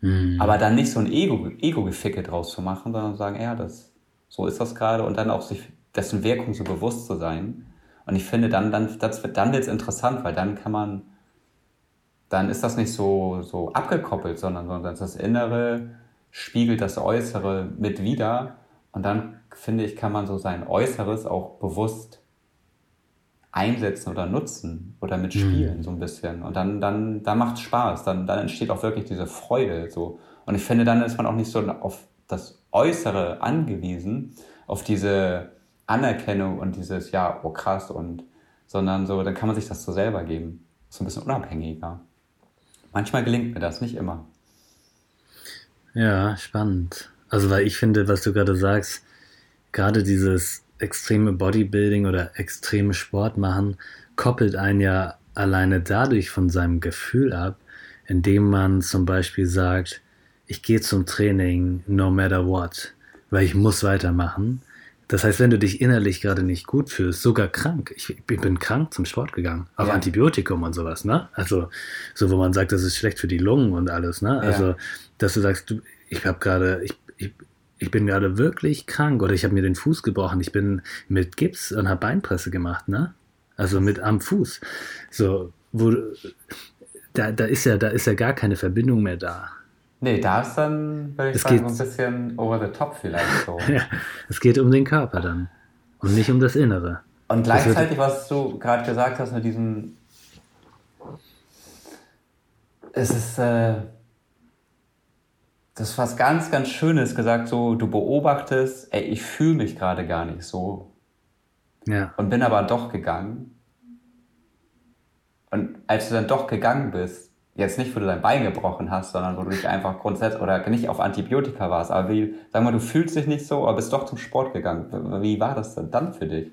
Mhm. Aber dann nicht so ein Ego, Ego-Geficke draus zu machen, sondern sagen, ja, das, so ist das gerade und dann auch sich dessen Wirkung so bewusst zu sein. Und ich finde, dann, dann, das, dann wird es interessant, weil dann kann man, dann ist das nicht so, so abgekoppelt, sondern, sondern das Innere spiegelt das Äußere mit wieder. Und dann, finde ich, kann man so sein Äußeres auch bewusst einsetzen oder nutzen oder mitspielen, mhm. so ein bisschen. Und dann, dann, dann macht es Spaß, dann, dann entsteht auch wirklich diese Freude. So. Und ich finde, dann ist man auch nicht so auf das Äußere angewiesen, auf diese Anerkennung und dieses, ja, oh krass, und sondern so, dann kann man sich das so selber geben. So ein bisschen unabhängiger. Manchmal gelingt mir das, nicht immer. Ja, spannend. Also, weil ich finde, was du gerade sagst, gerade dieses extreme Bodybuilding oder extreme Sport machen, koppelt einen ja alleine dadurch von seinem Gefühl ab, indem man zum Beispiel sagt, ich gehe zum Training no matter what, weil ich muss weitermachen. Das heißt, wenn du dich innerlich gerade nicht gut fühlst, sogar krank, ich, ich bin krank zum Sport gegangen, auf ja. Antibiotikum und sowas, ne? Also, so wo man sagt, das ist schlecht für die Lungen und alles, ne? Also, ja. dass du sagst, du, ich habe gerade, ich, ich, ich bin gerade wirklich krank oder ich habe mir den Fuß gebrochen, ich bin mit Gips und habe Beinpresse gemacht, ne? Also mit am Fuß. So, wo da, da ist ja, da ist ja gar keine Verbindung mehr da. Nee, da ist dann, würde ich es sagen, so ein bisschen over the top vielleicht so. ja, es geht um den Körper dann und nicht um das Innere. Und gleichzeitig, was du gerade gesagt hast mit diesem, es ist, äh, das ist was ganz, ganz Schönes gesagt, so du beobachtest, ey, ich fühle mich gerade gar nicht so. Ja. Und bin aber doch gegangen. Und als du dann doch gegangen bist, jetzt nicht, wo du dein Bein gebrochen hast, sondern wo du dich einfach grundsätzlich oder nicht auf Antibiotika warst, aber wie, sag mal, du fühlst dich nicht so, aber bist doch zum Sport gegangen. Wie war das denn dann für dich?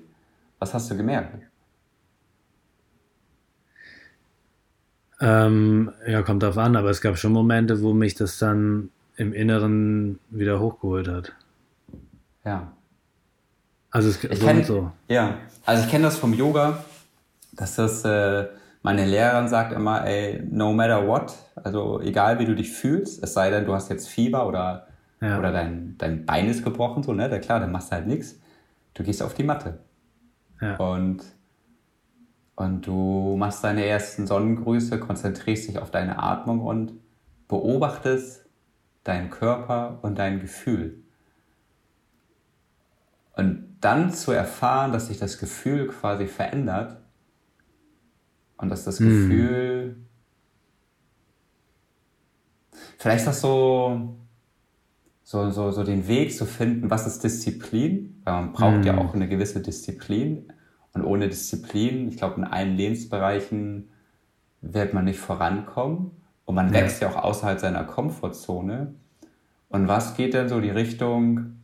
Was hast du gemerkt? Ähm, ja, kommt drauf an, aber es gab schon Momente, wo mich das dann im Inneren wieder hochgeholt hat. Ja. Also es ich so kenn, so. Ja, also ich kenne das vom Yoga, dass das äh, meine Lehrerin sagt immer, ey, no matter what, also egal wie du dich fühlst, es sei denn, du hast jetzt Fieber oder, ja. oder dein, dein Bein ist gebrochen, so, ne, da klar, dann machst du halt nichts. Du gehst auf die Matte. Ja. Und, und du machst deine ersten Sonnengrüße, konzentrierst dich auf deine Atmung und beobachtest, dein Körper und dein Gefühl. Und dann zu erfahren, dass sich das Gefühl quasi verändert und dass das hm. Gefühl, vielleicht auch so, so, so, so den Weg zu finden, was ist Disziplin, weil man braucht hm. ja auch eine gewisse Disziplin und ohne Disziplin, ich glaube in allen Lebensbereichen wird man nicht vorankommen. Und man ja. wächst ja auch außerhalb seiner Komfortzone. Und was geht denn so die Richtung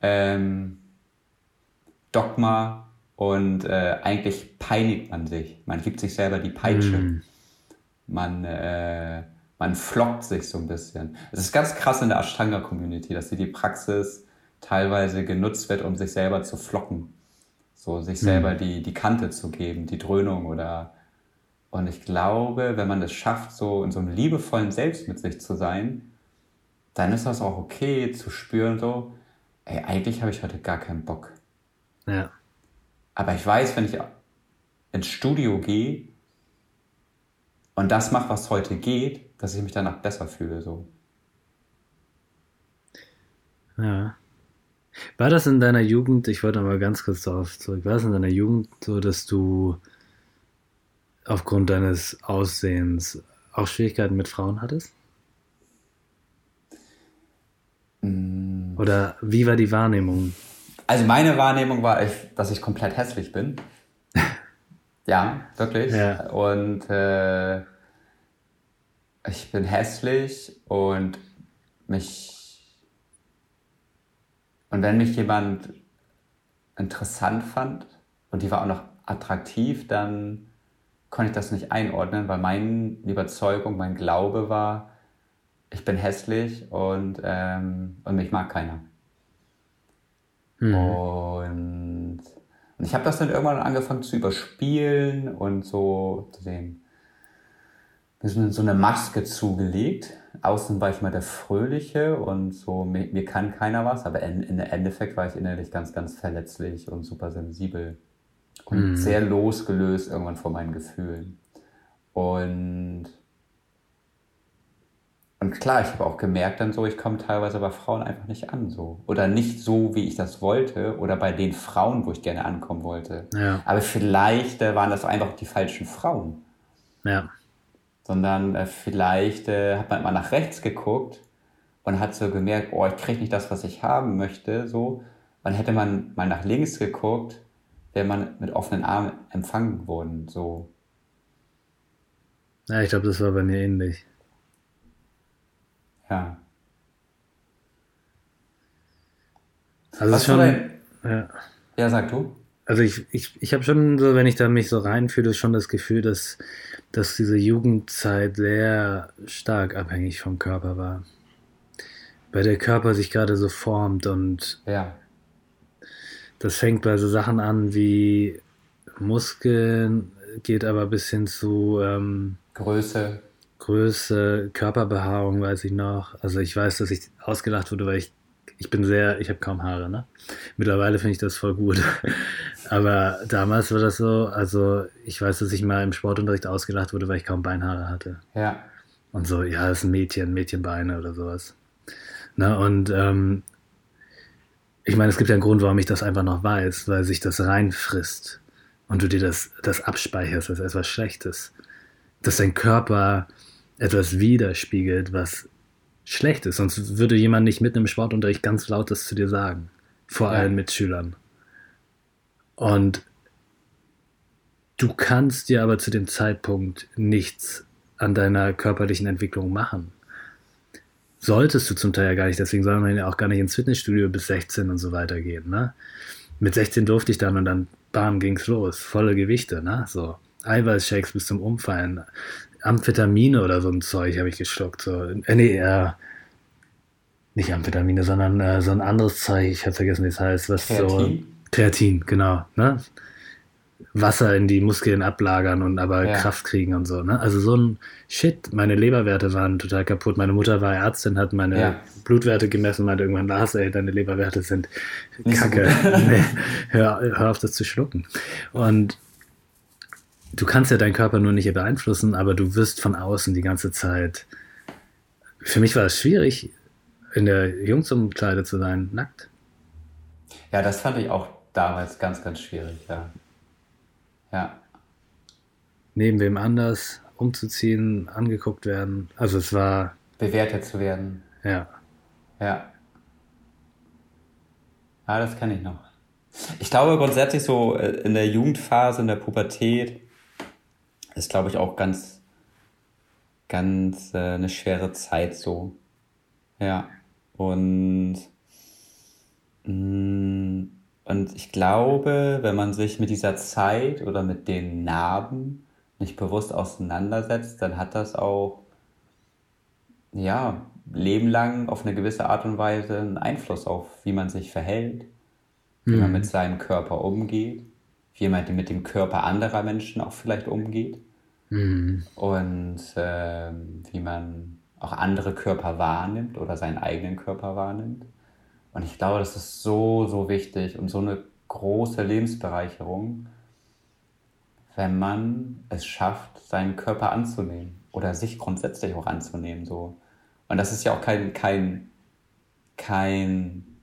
ähm, Dogma und äh, eigentlich peinigt man sich. Man gibt sich selber die Peitsche. Mm. Man, äh, man flockt sich so ein bisschen. Es ist ganz krass in der Ashtanga-Community, dass die Praxis teilweise genutzt wird, um sich selber zu flocken. So sich selber mm. die, die Kante zu geben, die Dröhnung oder und ich glaube, wenn man es schafft, so in so einem liebevollen Selbst mit sich zu sein, dann ist das auch okay zu spüren, so, ey, eigentlich habe ich heute gar keinen Bock. Ja. Aber ich weiß, wenn ich ins Studio gehe und das mache, was heute geht, dass ich mich danach besser fühle, so. Ja. War das in deiner Jugend, ich wollte mal ganz kurz darauf zurück, war das in deiner Jugend so, dass du aufgrund deines Aussehens auch Schwierigkeiten mit Frauen hattest? Mm. Oder wie war die Wahrnehmung? Also meine Wahrnehmung war, dass ich komplett hässlich bin. ja, wirklich. Ja. Und äh, ich bin hässlich und mich und wenn mich jemand interessant fand und die war auch noch attraktiv, dann konnte ich das nicht einordnen, weil meine Überzeugung, mein Glaube war, ich bin hässlich und, ähm, und mich mag keiner. Mhm. Und, und ich habe das dann irgendwann angefangen zu überspielen und so zu sehen. Wir sind so eine Maske zugelegt. Außen war ich mal der Fröhliche und so, mir, mir kann keiner was, aber in, in Endeffekt war ich innerlich ganz, ganz verletzlich und super sensibel und mhm. sehr losgelöst irgendwann von meinen Gefühlen. Und, und klar, ich habe auch gemerkt dann so, ich komme teilweise bei Frauen einfach nicht an so. Oder nicht so, wie ich das wollte. Oder bei den Frauen, wo ich gerne ankommen wollte. Ja. Aber vielleicht äh, waren das einfach die falschen Frauen. Ja. Sondern äh, vielleicht äh, hat man immer nach rechts geguckt und hat so gemerkt, oh, ich kriege nicht das, was ich haben möchte. So. Und hätte man mal nach links geguckt, wäre man mit offenen Armen empfangen worden. So. Ja, ich glaube, das war bei mir ähnlich. Ja. Also Was schon. Dein... Ja. ja, sag du. Also ich, ich, ich habe schon so, wenn ich da mich so reinfühle, schon das Gefühl, dass, dass diese Jugendzeit sehr stark abhängig vom Körper war. Weil der Körper sich gerade so formt und ja. Das fängt bei so Sachen an wie Muskeln, geht aber bis hin zu ähm, Größe. Größe, Körperbehaarung weiß ich noch. Also ich weiß, dass ich ausgelacht wurde, weil ich, ich bin sehr, ich habe kaum Haare, ne? Mittlerweile finde ich das voll gut. aber damals war das so, also ich weiß, dass ich mal im Sportunterricht ausgelacht wurde, weil ich kaum Beinhaare hatte. Ja. Und so, ja, das ist ein Mädchen, Mädchenbeine oder sowas. Na, und ähm, ich meine, es gibt ja einen Grund, warum ich das einfach noch weiß, weil sich das reinfrisst und du dir das, das abspeicherst als etwas Schlechtes. Dass dein Körper etwas widerspiegelt, was schlecht ist. Sonst würde jemand nicht mitten im Sportunterricht ganz laut das zu dir sagen. Vor ja. allen Mitschülern. Und du kannst dir aber zu dem Zeitpunkt nichts an deiner körperlichen Entwicklung machen solltest du zum Teil ja gar nicht, deswegen soll man ja auch gar nicht ins Fitnessstudio bis 16 und so weiter gehen. Ne? Mit 16 durfte ich dann und dann, bam, ging's los. Volle Gewichte, ne? So Eiweißshakes bis zum Umfallen. Amphetamine oder so ein Zeug habe ich geschluckt. So. Äh, nee, äh, nicht Amphetamine, sondern äh, so ein anderes Zeug, ich habe vergessen, wie es heißt, was Kreatin? so. Kreatin, genau. Ne? Wasser in die Muskeln ablagern und aber ja. Kraft kriegen und so. Ne? Also so ein Shit. Meine Leberwerte waren total kaputt. Meine Mutter war Ärztin, hat meine ja. Blutwerte gemessen, meinte irgendwann, Lars, ey, deine Leberwerte sind Nicht kacke. So nee, hör, hör auf, das zu schlucken. Und du kannst ja deinen Körper nur nicht beeinflussen, aber du wirst von außen die ganze Zeit. Für mich war es schwierig, in der Jungsumkleide zu sein, nackt. Ja, das fand ich auch damals ganz, ganz schwierig, ja. Ja. Neben wem anders umzuziehen, angeguckt werden. Also es war. Bewertet zu werden. Ja. Ja. Ja, das kann ich noch. Ich glaube grundsätzlich so äh, in der Jugendphase, in der Pubertät, ist glaube ich auch ganz, ganz äh, eine schwere Zeit so. Ja. Und mh, mm, und ich glaube, wenn man sich mit dieser Zeit oder mit den Narben nicht bewusst auseinandersetzt, dann hat das auch, ja, lebenlang auf eine gewisse Art und Weise einen Einfluss auf, wie man sich verhält, wie mhm. man mit seinem Körper umgeht, wie man mit dem Körper anderer Menschen auch vielleicht umgeht mhm. und äh, wie man auch andere Körper wahrnimmt oder seinen eigenen Körper wahrnimmt. Und ich glaube, das ist so, so wichtig und so eine große Lebensbereicherung, wenn man es schafft, seinen Körper anzunehmen oder sich grundsätzlich auch anzunehmen. So. Und das ist ja auch kein, kein, kein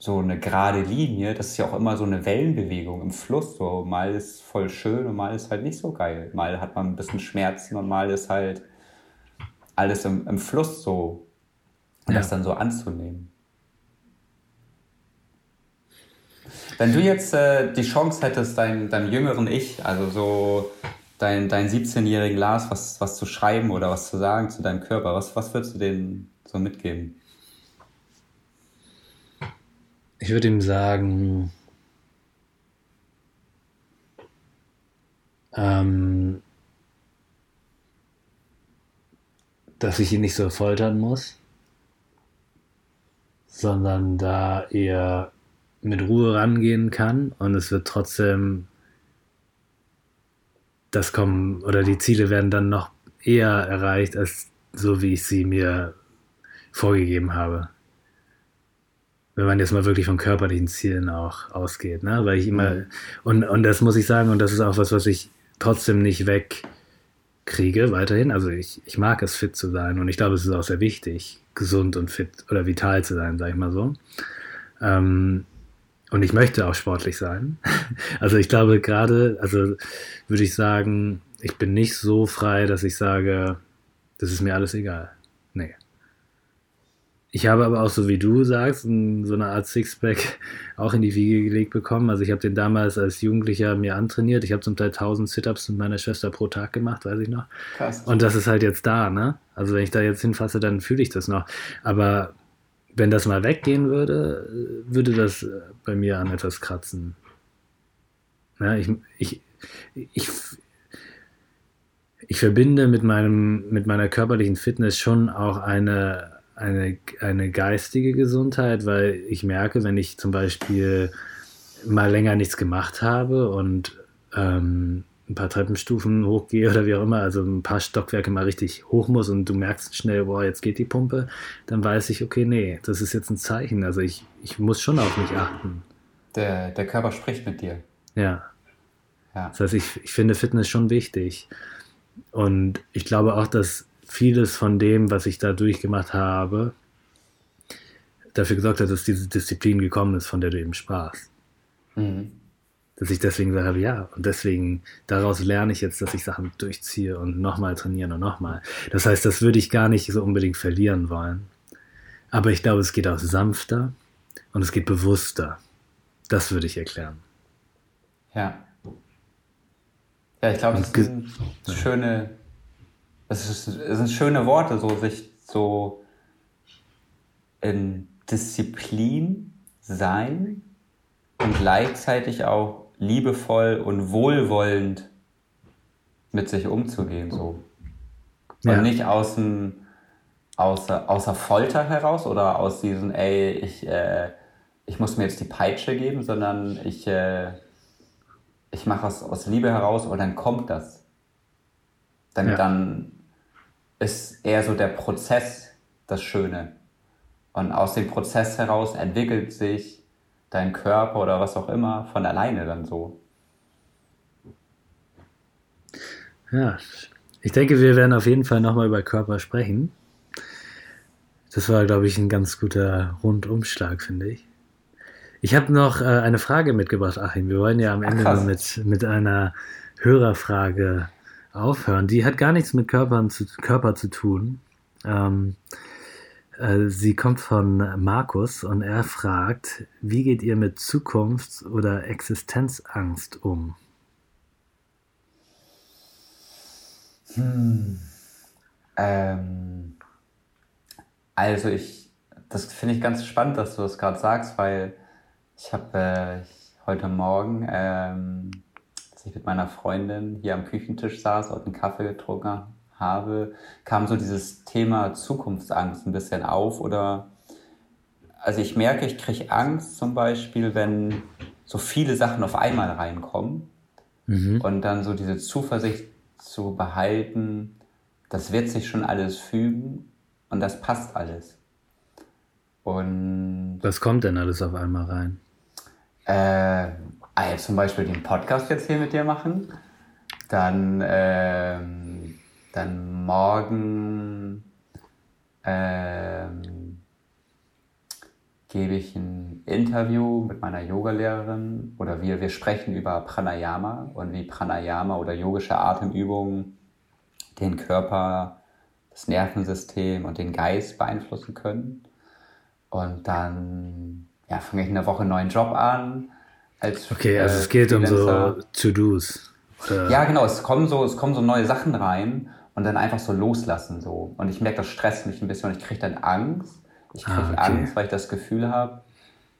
so eine gerade Linie, das ist ja auch immer so eine Wellenbewegung im Fluss. So mal ist voll schön und mal ist halt nicht so geil. Mal hat man ein bisschen Schmerzen und mal ist halt alles im, im Fluss so Und ja. das dann so anzunehmen. Wenn du jetzt äh, die Chance hättest, dein, deinem jüngeren Ich, also so dein, dein 17-jährigen Lars, was, was zu schreiben oder was zu sagen zu deinem Körper, was, was würdest du denen so mitgeben? Ich würde ihm sagen, ähm, dass ich ihn nicht so foltern muss, sondern da er mit Ruhe rangehen kann und es wird trotzdem das kommen oder die Ziele werden dann noch eher erreicht als so wie ich sie mir vorgegeben habe. Wenn man jetzt mal wirklich von körperlichen Zielen auch ausgeht, ne? Weil ich immer, mhm. und, und das muss ich sagen, und das ist auch was, was ich trotzdem nicht wegkriege, weiterhin. Also ich, ich mag es, fit zu sein und ich glaube, es ist auch sehr wichtig, gesund und fit oder vital zu sein, sag ich mal so. Ähm, und ich möchte auch sportlich sein. Also ich glaube gerade, also würde ich sagen, ich bin nicht so frei, dass ich sage, das ist mir alles egal. Ich habe aber auch, so wie du sagst, so eine Art Sixpack auch in die Wiege gelegt bekommen. Also ich habe den damals als Jugendlicher mir antrainiert. Ich habe zum Teil 1000 Sit-Ups mit meiner Schwester pro Tag gemacht, weiß ich noch. Krass. Und das ist halt jetzt da, ne? Also wenn ich da jetzt hinfasse, dann fühle ich das noch. Aber wenn das mal weggehen würde, würde das bei mir an etwas kratzen. Ja, ich, ich, ich, ich verbinde mit, meinem, mit meiner körperlichen Fitness schon auch eine, eine, eine geistige Gesundheit, weil ich merke, wenn ich zum Beispiel mal länger nichts gemacht habe und ähm, ein paar Treppenstufen hochgehe oder wie auch immer, also ein paar Stockwerke mal richtig hoch muss und du merkst schnell, boah, jetzt geht die Pumpe, dann weiß ich, okay, nee, das ist jetzt ein Zeichen. Also ich, ich muss schon auf mich achten. Der, der Körper spricht mit dir. Ja. ja. Das heißt, ich, ich finde Fitness schon wichtig. Und ich glaube auch, dass vieles von dem, was ich da durchgemacht habe, dafür gesorgt hat, dass diese Disziplin gekommen ist, von der du eben sprachst. Mhm dass ich deswegen sage, ja, und deswegen, daraus lerne ich jetzt, dass ich Sachen durchziehe und nochmal trainieren und nochmal. Das heißt, das würde ich gar nicht so unbedingt verlieren wollen. Aber ich glaube, es geht auch sanfter und es geht bewusster. Das würde ich erklären. Ja. Ja, ich glaube, das sind schöne, das, ist, das sind schöne Worte, so sich so in Disziplin sein und gleichzeitig auch liebevoll und wohlwollend mit sich umzugehen. So. Und ja. nicht aus dem, außer, außer Folter heraus oder aus diesem, ey, ich, äh, ich muss mir jetzt die Peitsche geben, sondern ich, äh, ich mache es aus Liebe heraus und dann kommt das. Dann, ja. dann ist eher so der Prozess das Schöne. Und aus dem Prozess heraus entwickelt sich dein Körper oder was auch immer von alleine dann so. Ja, ich denke, wir werden auf jeden Fall nochmal über Körper sprechen. Das war, glaube ich, ein ganz guter Rundumschlag, finde ich. Ich habe noch äh, eine Frage mitgebracht, Achim. Wir wollen ja am Ende Ach, mit, mit einer Hörerfrage aufhören. Die hat gar nichts mit Körpern zu, Körper zu tun. Ähm, äh, sie kommt von Markus und er fragt, wie geht ihr mit Zukunfts- oder Existenzangst um? Hm. Ähm, also ich, das finde ich ganz spannend, dass du das gerade sagst, weil ich habe äh, heute Morgen, ähm, als ich mit meiner Freundin hier am Küchentisch saß und einen Kaffee getrunken habe, kam so dieses Thema Zukunftsangst ein bisschen auf oder also ich merke, ich kriege Angst zum Beispiel, wenn so viele Sachen auf einmal reinkommen mhm. und dann so diese Zuversicht zu behalten, das wird sich schon alles fügen und das passt alles. Und was kommt denn alles auf einmal rein? Äh, also zum Beispiel den Podcast jetzt hier mit dir machen, dann ähm, dann morgen ähm, gebe ich ein Interview mit meiner Yogalehrerin oder wir, wir sprechen über Pranayama und wie Pranayama oder yogische Atemübungen den Körper, das das Nervensystem und den Geist beeinflussen können. Und dann ja, fange ich in der Woche einen neuen Job an. Als, okay, also äh, es geht Freelancer. um so To-Dos. Ja, genau, es kommen, so, es kommen so neue Sachen rein und dann einfach so loslassen. So. Und ich merke, das stresst mich ein bisschen und ich kriege dann Angst. Ich kriege ah, okay. Angst, weil ich das Gefühl habe,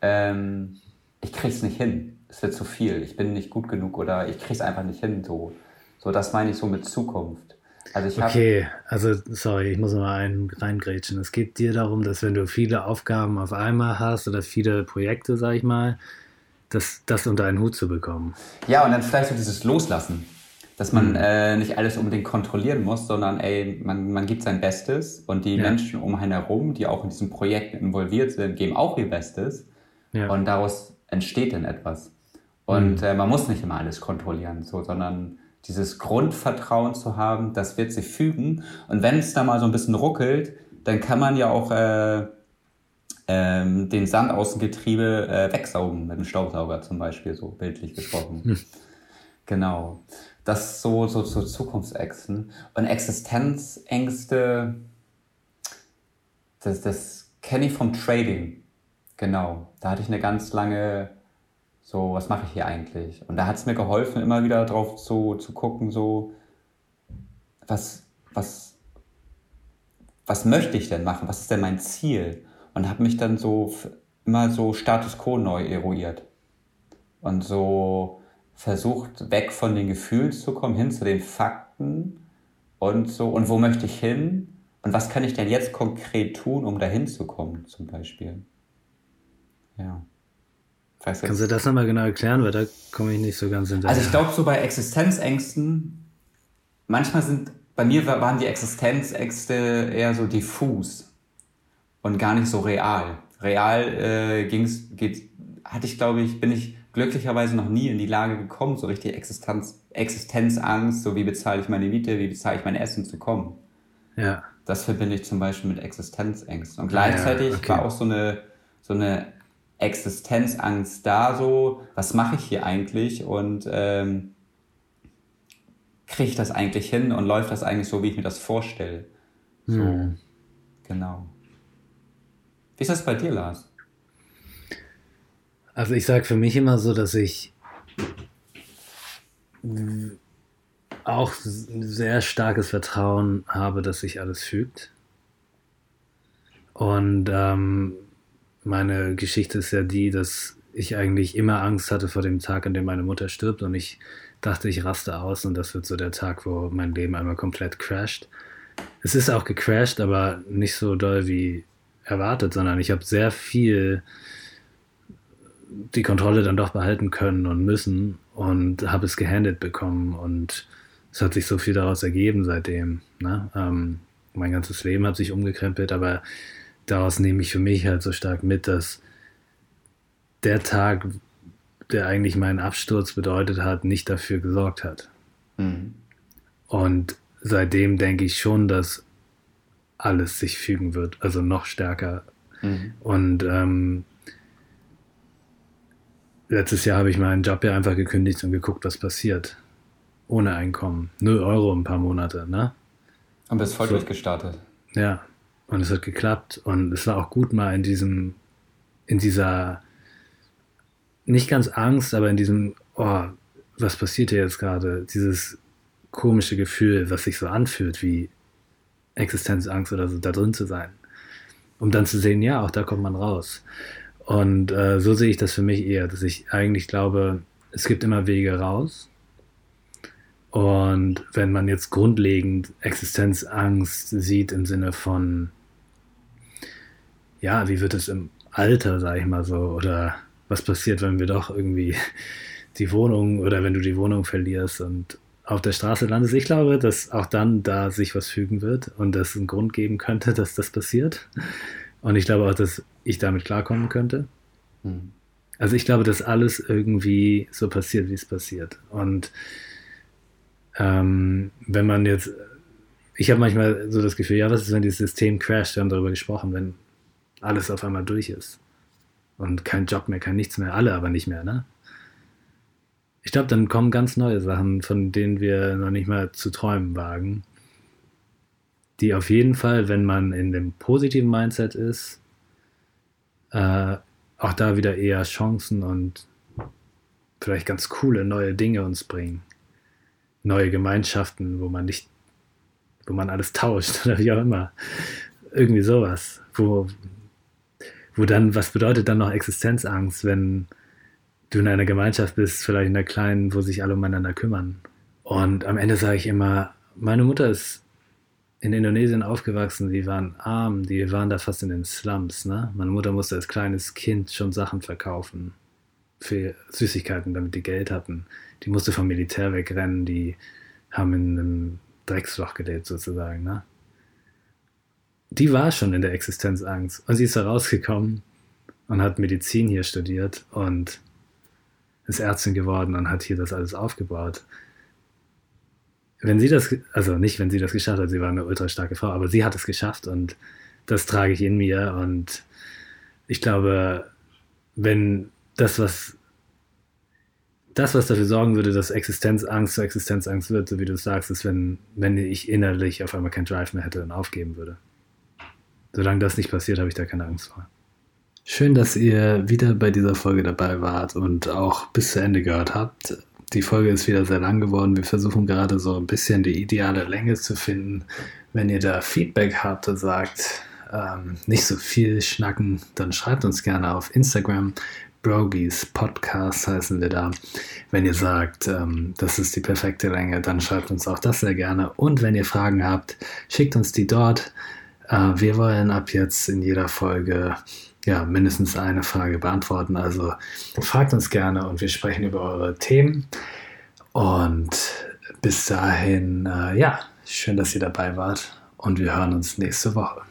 ähm, ich kriege es nicht hin. Es wird zu viel. Ich bin nicht gut genug oder ich kriege es einfach nicht hin. So. so, das meine ich so mit Zukunft. Also ich okay, also sorry, ich muss mal einen reingrätschen. Es geht dir darum, dass wenn du viele Aufgaben auf einmal hast oder viele Projekte, sag ich mal, das, das unter einen Hut zu bekommen. Ja, und dann vielleicht so dieses Loslassen. Dass man mhm. äh, nicht alles unbedingt kontrollieren muss, sondern ey, man, man gibt sein Bestes und die ja. Menschen um einen herum, die auch in diesem Projekt involviert sind, geben auch ihr Bestes. Ja. Und daraus entsteht dann etwas. Und mhm. äh, man muss nicht immer alles kontrollieren, so, sondern dieses Grundvertrauen zu haben, das wird sich fügen. Und wenn es da mal so ein bisschen ruckelt, dann kann man ja auch äh, ähm, den Sand aus dem Getriebe äh, wegsaugen mit einem Staubsauger zum Beispiel, so bildlich gesprochen. Hm. Genau. Das so, so zu so Zukunftsängsten. Und Existenzängste, das, das kenne ich vom Trading. Genau. Da hatte ich eine ganz lange so, was mache ich hier eigentlich? Und da hat es mir geholfen, immer wieder drauf zu, zu gucken, so, was, was, was möchte ich denn machen? Was ist denn mein Ziel? Und habe mich dann so immer so Status quo neu eruiert. Und so versucht, weg von den Gefühlen zu kommen, hin zu den Fakten und so, und wo möchte ich hin? Und was kann ich denn jetzt konkret tun, um dahin zu kommen, zum Beispiel? Ja. Kannst du das nochmal genau erklären, weil da komme ich nicht so ganz hinterher. Also ich glaube so bei Existenzängsten, manchmal sind, bei mir waren die Existenzängste eher so diffus und gar nicht so real. Real äh, ging's, geht, hatte ich glaube ich, bin ich glücklicherweise noch nie in die Lage gekommen, so richtig Existenz, Existenzangst, so wie bezahle ich meine Miete, wie bezahle ich mein Essen zu kommen. Ja. Das verbinde ich zum Beispiel mit Existenzängsten. Und gleichzeitig ja, okay. war auch so eine, so eine Existenzangst da so, was mache ich hier eigentlich und ähm, kriege ich das eigentlich hin und läuft das eigentlich so, wie ich mir das vorstelle? So, hm. genau. Wie ist das bei dir, Lars? Also ich sage für mich immer so, dass ich auch sehr starkes Vertrauen habe, dass sich alles fügt. Und ähm, meine Geschichte ist ja die, dass ich eigentlich immer Angst hatte vor dem Tag, an dem meine Mutter stirbt und ich dachte, ich raste aus und das wird so der Tag, wo mein Leben einmal komplett crasht. Es ist auch gecrashed, aber nicht so doll wie erwartet, sondern ich habe sehr viel die Kontrolle dann doch behalten können und müssen und habe es gehandelt bekommen und es hat sich so viel daraus ergeben seitdem. Ne? Ähm, mein ganzes Leben hat sich umgekrempelt, aber daraus nehme ich für mich halt so stark mit, dass der Tag, der eigentlich meinen Absturz bedeutet hat, nicht dafür gesorgt hat. Mhm. Und seitdem denke ich schon, dass alles sich fügen wird, also noch stärker. Mhm. Und ähm, letztes Jahr habe ich meinen Job ja einfach gekündigt und geguckt, was passiert. Ohne Einkommen. Null Euro ein paar Monate, ne? Und bist voll so, durchgestartet. Ja. Und es hat geklappt. Und es war auch gut, mal in diesem, in dieser, nicht ganz Angst, aber in diesem, oh, was passiert hier jetzt gerade? Dieses komische Gefühl, was sich so anfühlt, wie Existenzangst oder so, da drin zu sein. Um dann zu sehen, ja, auch da kommt man raus. Und äh, so sehe ich das für mich eher, dass ich eigentlich glaube, es gibt immer Wege raus. Und wenn man jetzt grundlegend Existenzangst sieht im Sinne von ja, wie wird es im Alter, sag ich mal so, oder was passiert, wenn wir doch irgendwie die Wohnung oder wenn du die Wohnung verlierst und auf der Straße landest. Ich glaube, dass auch dann da sich was fügen wird und es einen Grund geben könnte, dass das passiert. Und ich glaube auch, dass ich damit klarkommen könnte. Mhm. Also ich glaube, dass alles irgendwie so passiert, wie es passiert. Und ähm, wenn man jetzt, ich habe manchmal so das Gefühl, ja, was ist, wenn dieses System crasht? Wir haben darüber gesprochen, wenn alles auf einmal durch ist. Und kein Job mehr, kein nichts mehr, alle aber nicht mehr, ne? Ich glaube, dann kommen ganz neue Sachen, von denen wir noch nicht mal zu träumen wagen, die auf jeden Fall, wenn man in dem positiven Mindset ist, äh, auch da wieder eher Chancen und vielleicht ganz coole neue Dinge uns bringen. Neue Gemeinschaften, wo man nicht, wo man alles tauscht oder wie auch immer. Irgendwie sowas. Wo, wo dann, was bedeutet dann noch Existenzangst, wenn du in einer Gemeinschaft bist, vielleicht in einer kleinen, wo sich alle umeinander kümmern. Und am Ende sage ich immer, meine Mutter ist in Indonesien aufgewachsen, die waren arm, die waren da fast in den Slums. Ne? Meine Mutter musste als kleines Kind schon Sachen verkaufen für Süßigkeiten, damit die Geld hatten. Die musste vom Militär wegrennen, die haben in einem Drecksloch gelebt sozusagen. Ne? Die war schon in der Existenzangst und sie ist da rausgekommen und hat Medizin hier studiert und ist Ärztin geworden und hat hier das alles aufgebaut wenn sie das, also nicht, wenn sie das geschafft hat, sie war eine ultra starke Frau, aber sie hat es geschafft und das trage ich in mir und ich glaube, wenn das, was das, was dafür sorgen würde, dass Existenzangst zu Existenzangst wird, so wie du es sagst, ist, wenn, wenn ich innerlich auf einmal keinen Drive mehr hätte und aufgeben würde. Solange das nicht passiert, habe ich da keine Angst vor. Schön, dass ihr wieder bei dieser Folge dabei wart und auch bis zu Ende gehört habt die Folge ist wieder sehr lang geworden. Wir versuchen gerade so ein bisschen die ideale Länge zu finden. Wenn ihr da Feedback habt und sagt, ähm, nicht so viel schnacken, dann schreibt uns gerne auf Instagram. Brogies Podcast heißen wir da. Wenn ihr sagt, ähm, das ist die perfekte Länge, dann schreibt uns auch das sehr gerne. Und wenn ihr Fragen habt, schickt uns die dort. Äh, wir wollen ab jetzt in jeder Folge ja, mindestens eine Frage beantworten. Also fragt uns gerne und wir sprechen über eure Themen. Und bis dahin, äh, ja, schön, dass ihr dabei wart und wir hören uns nächste Woche.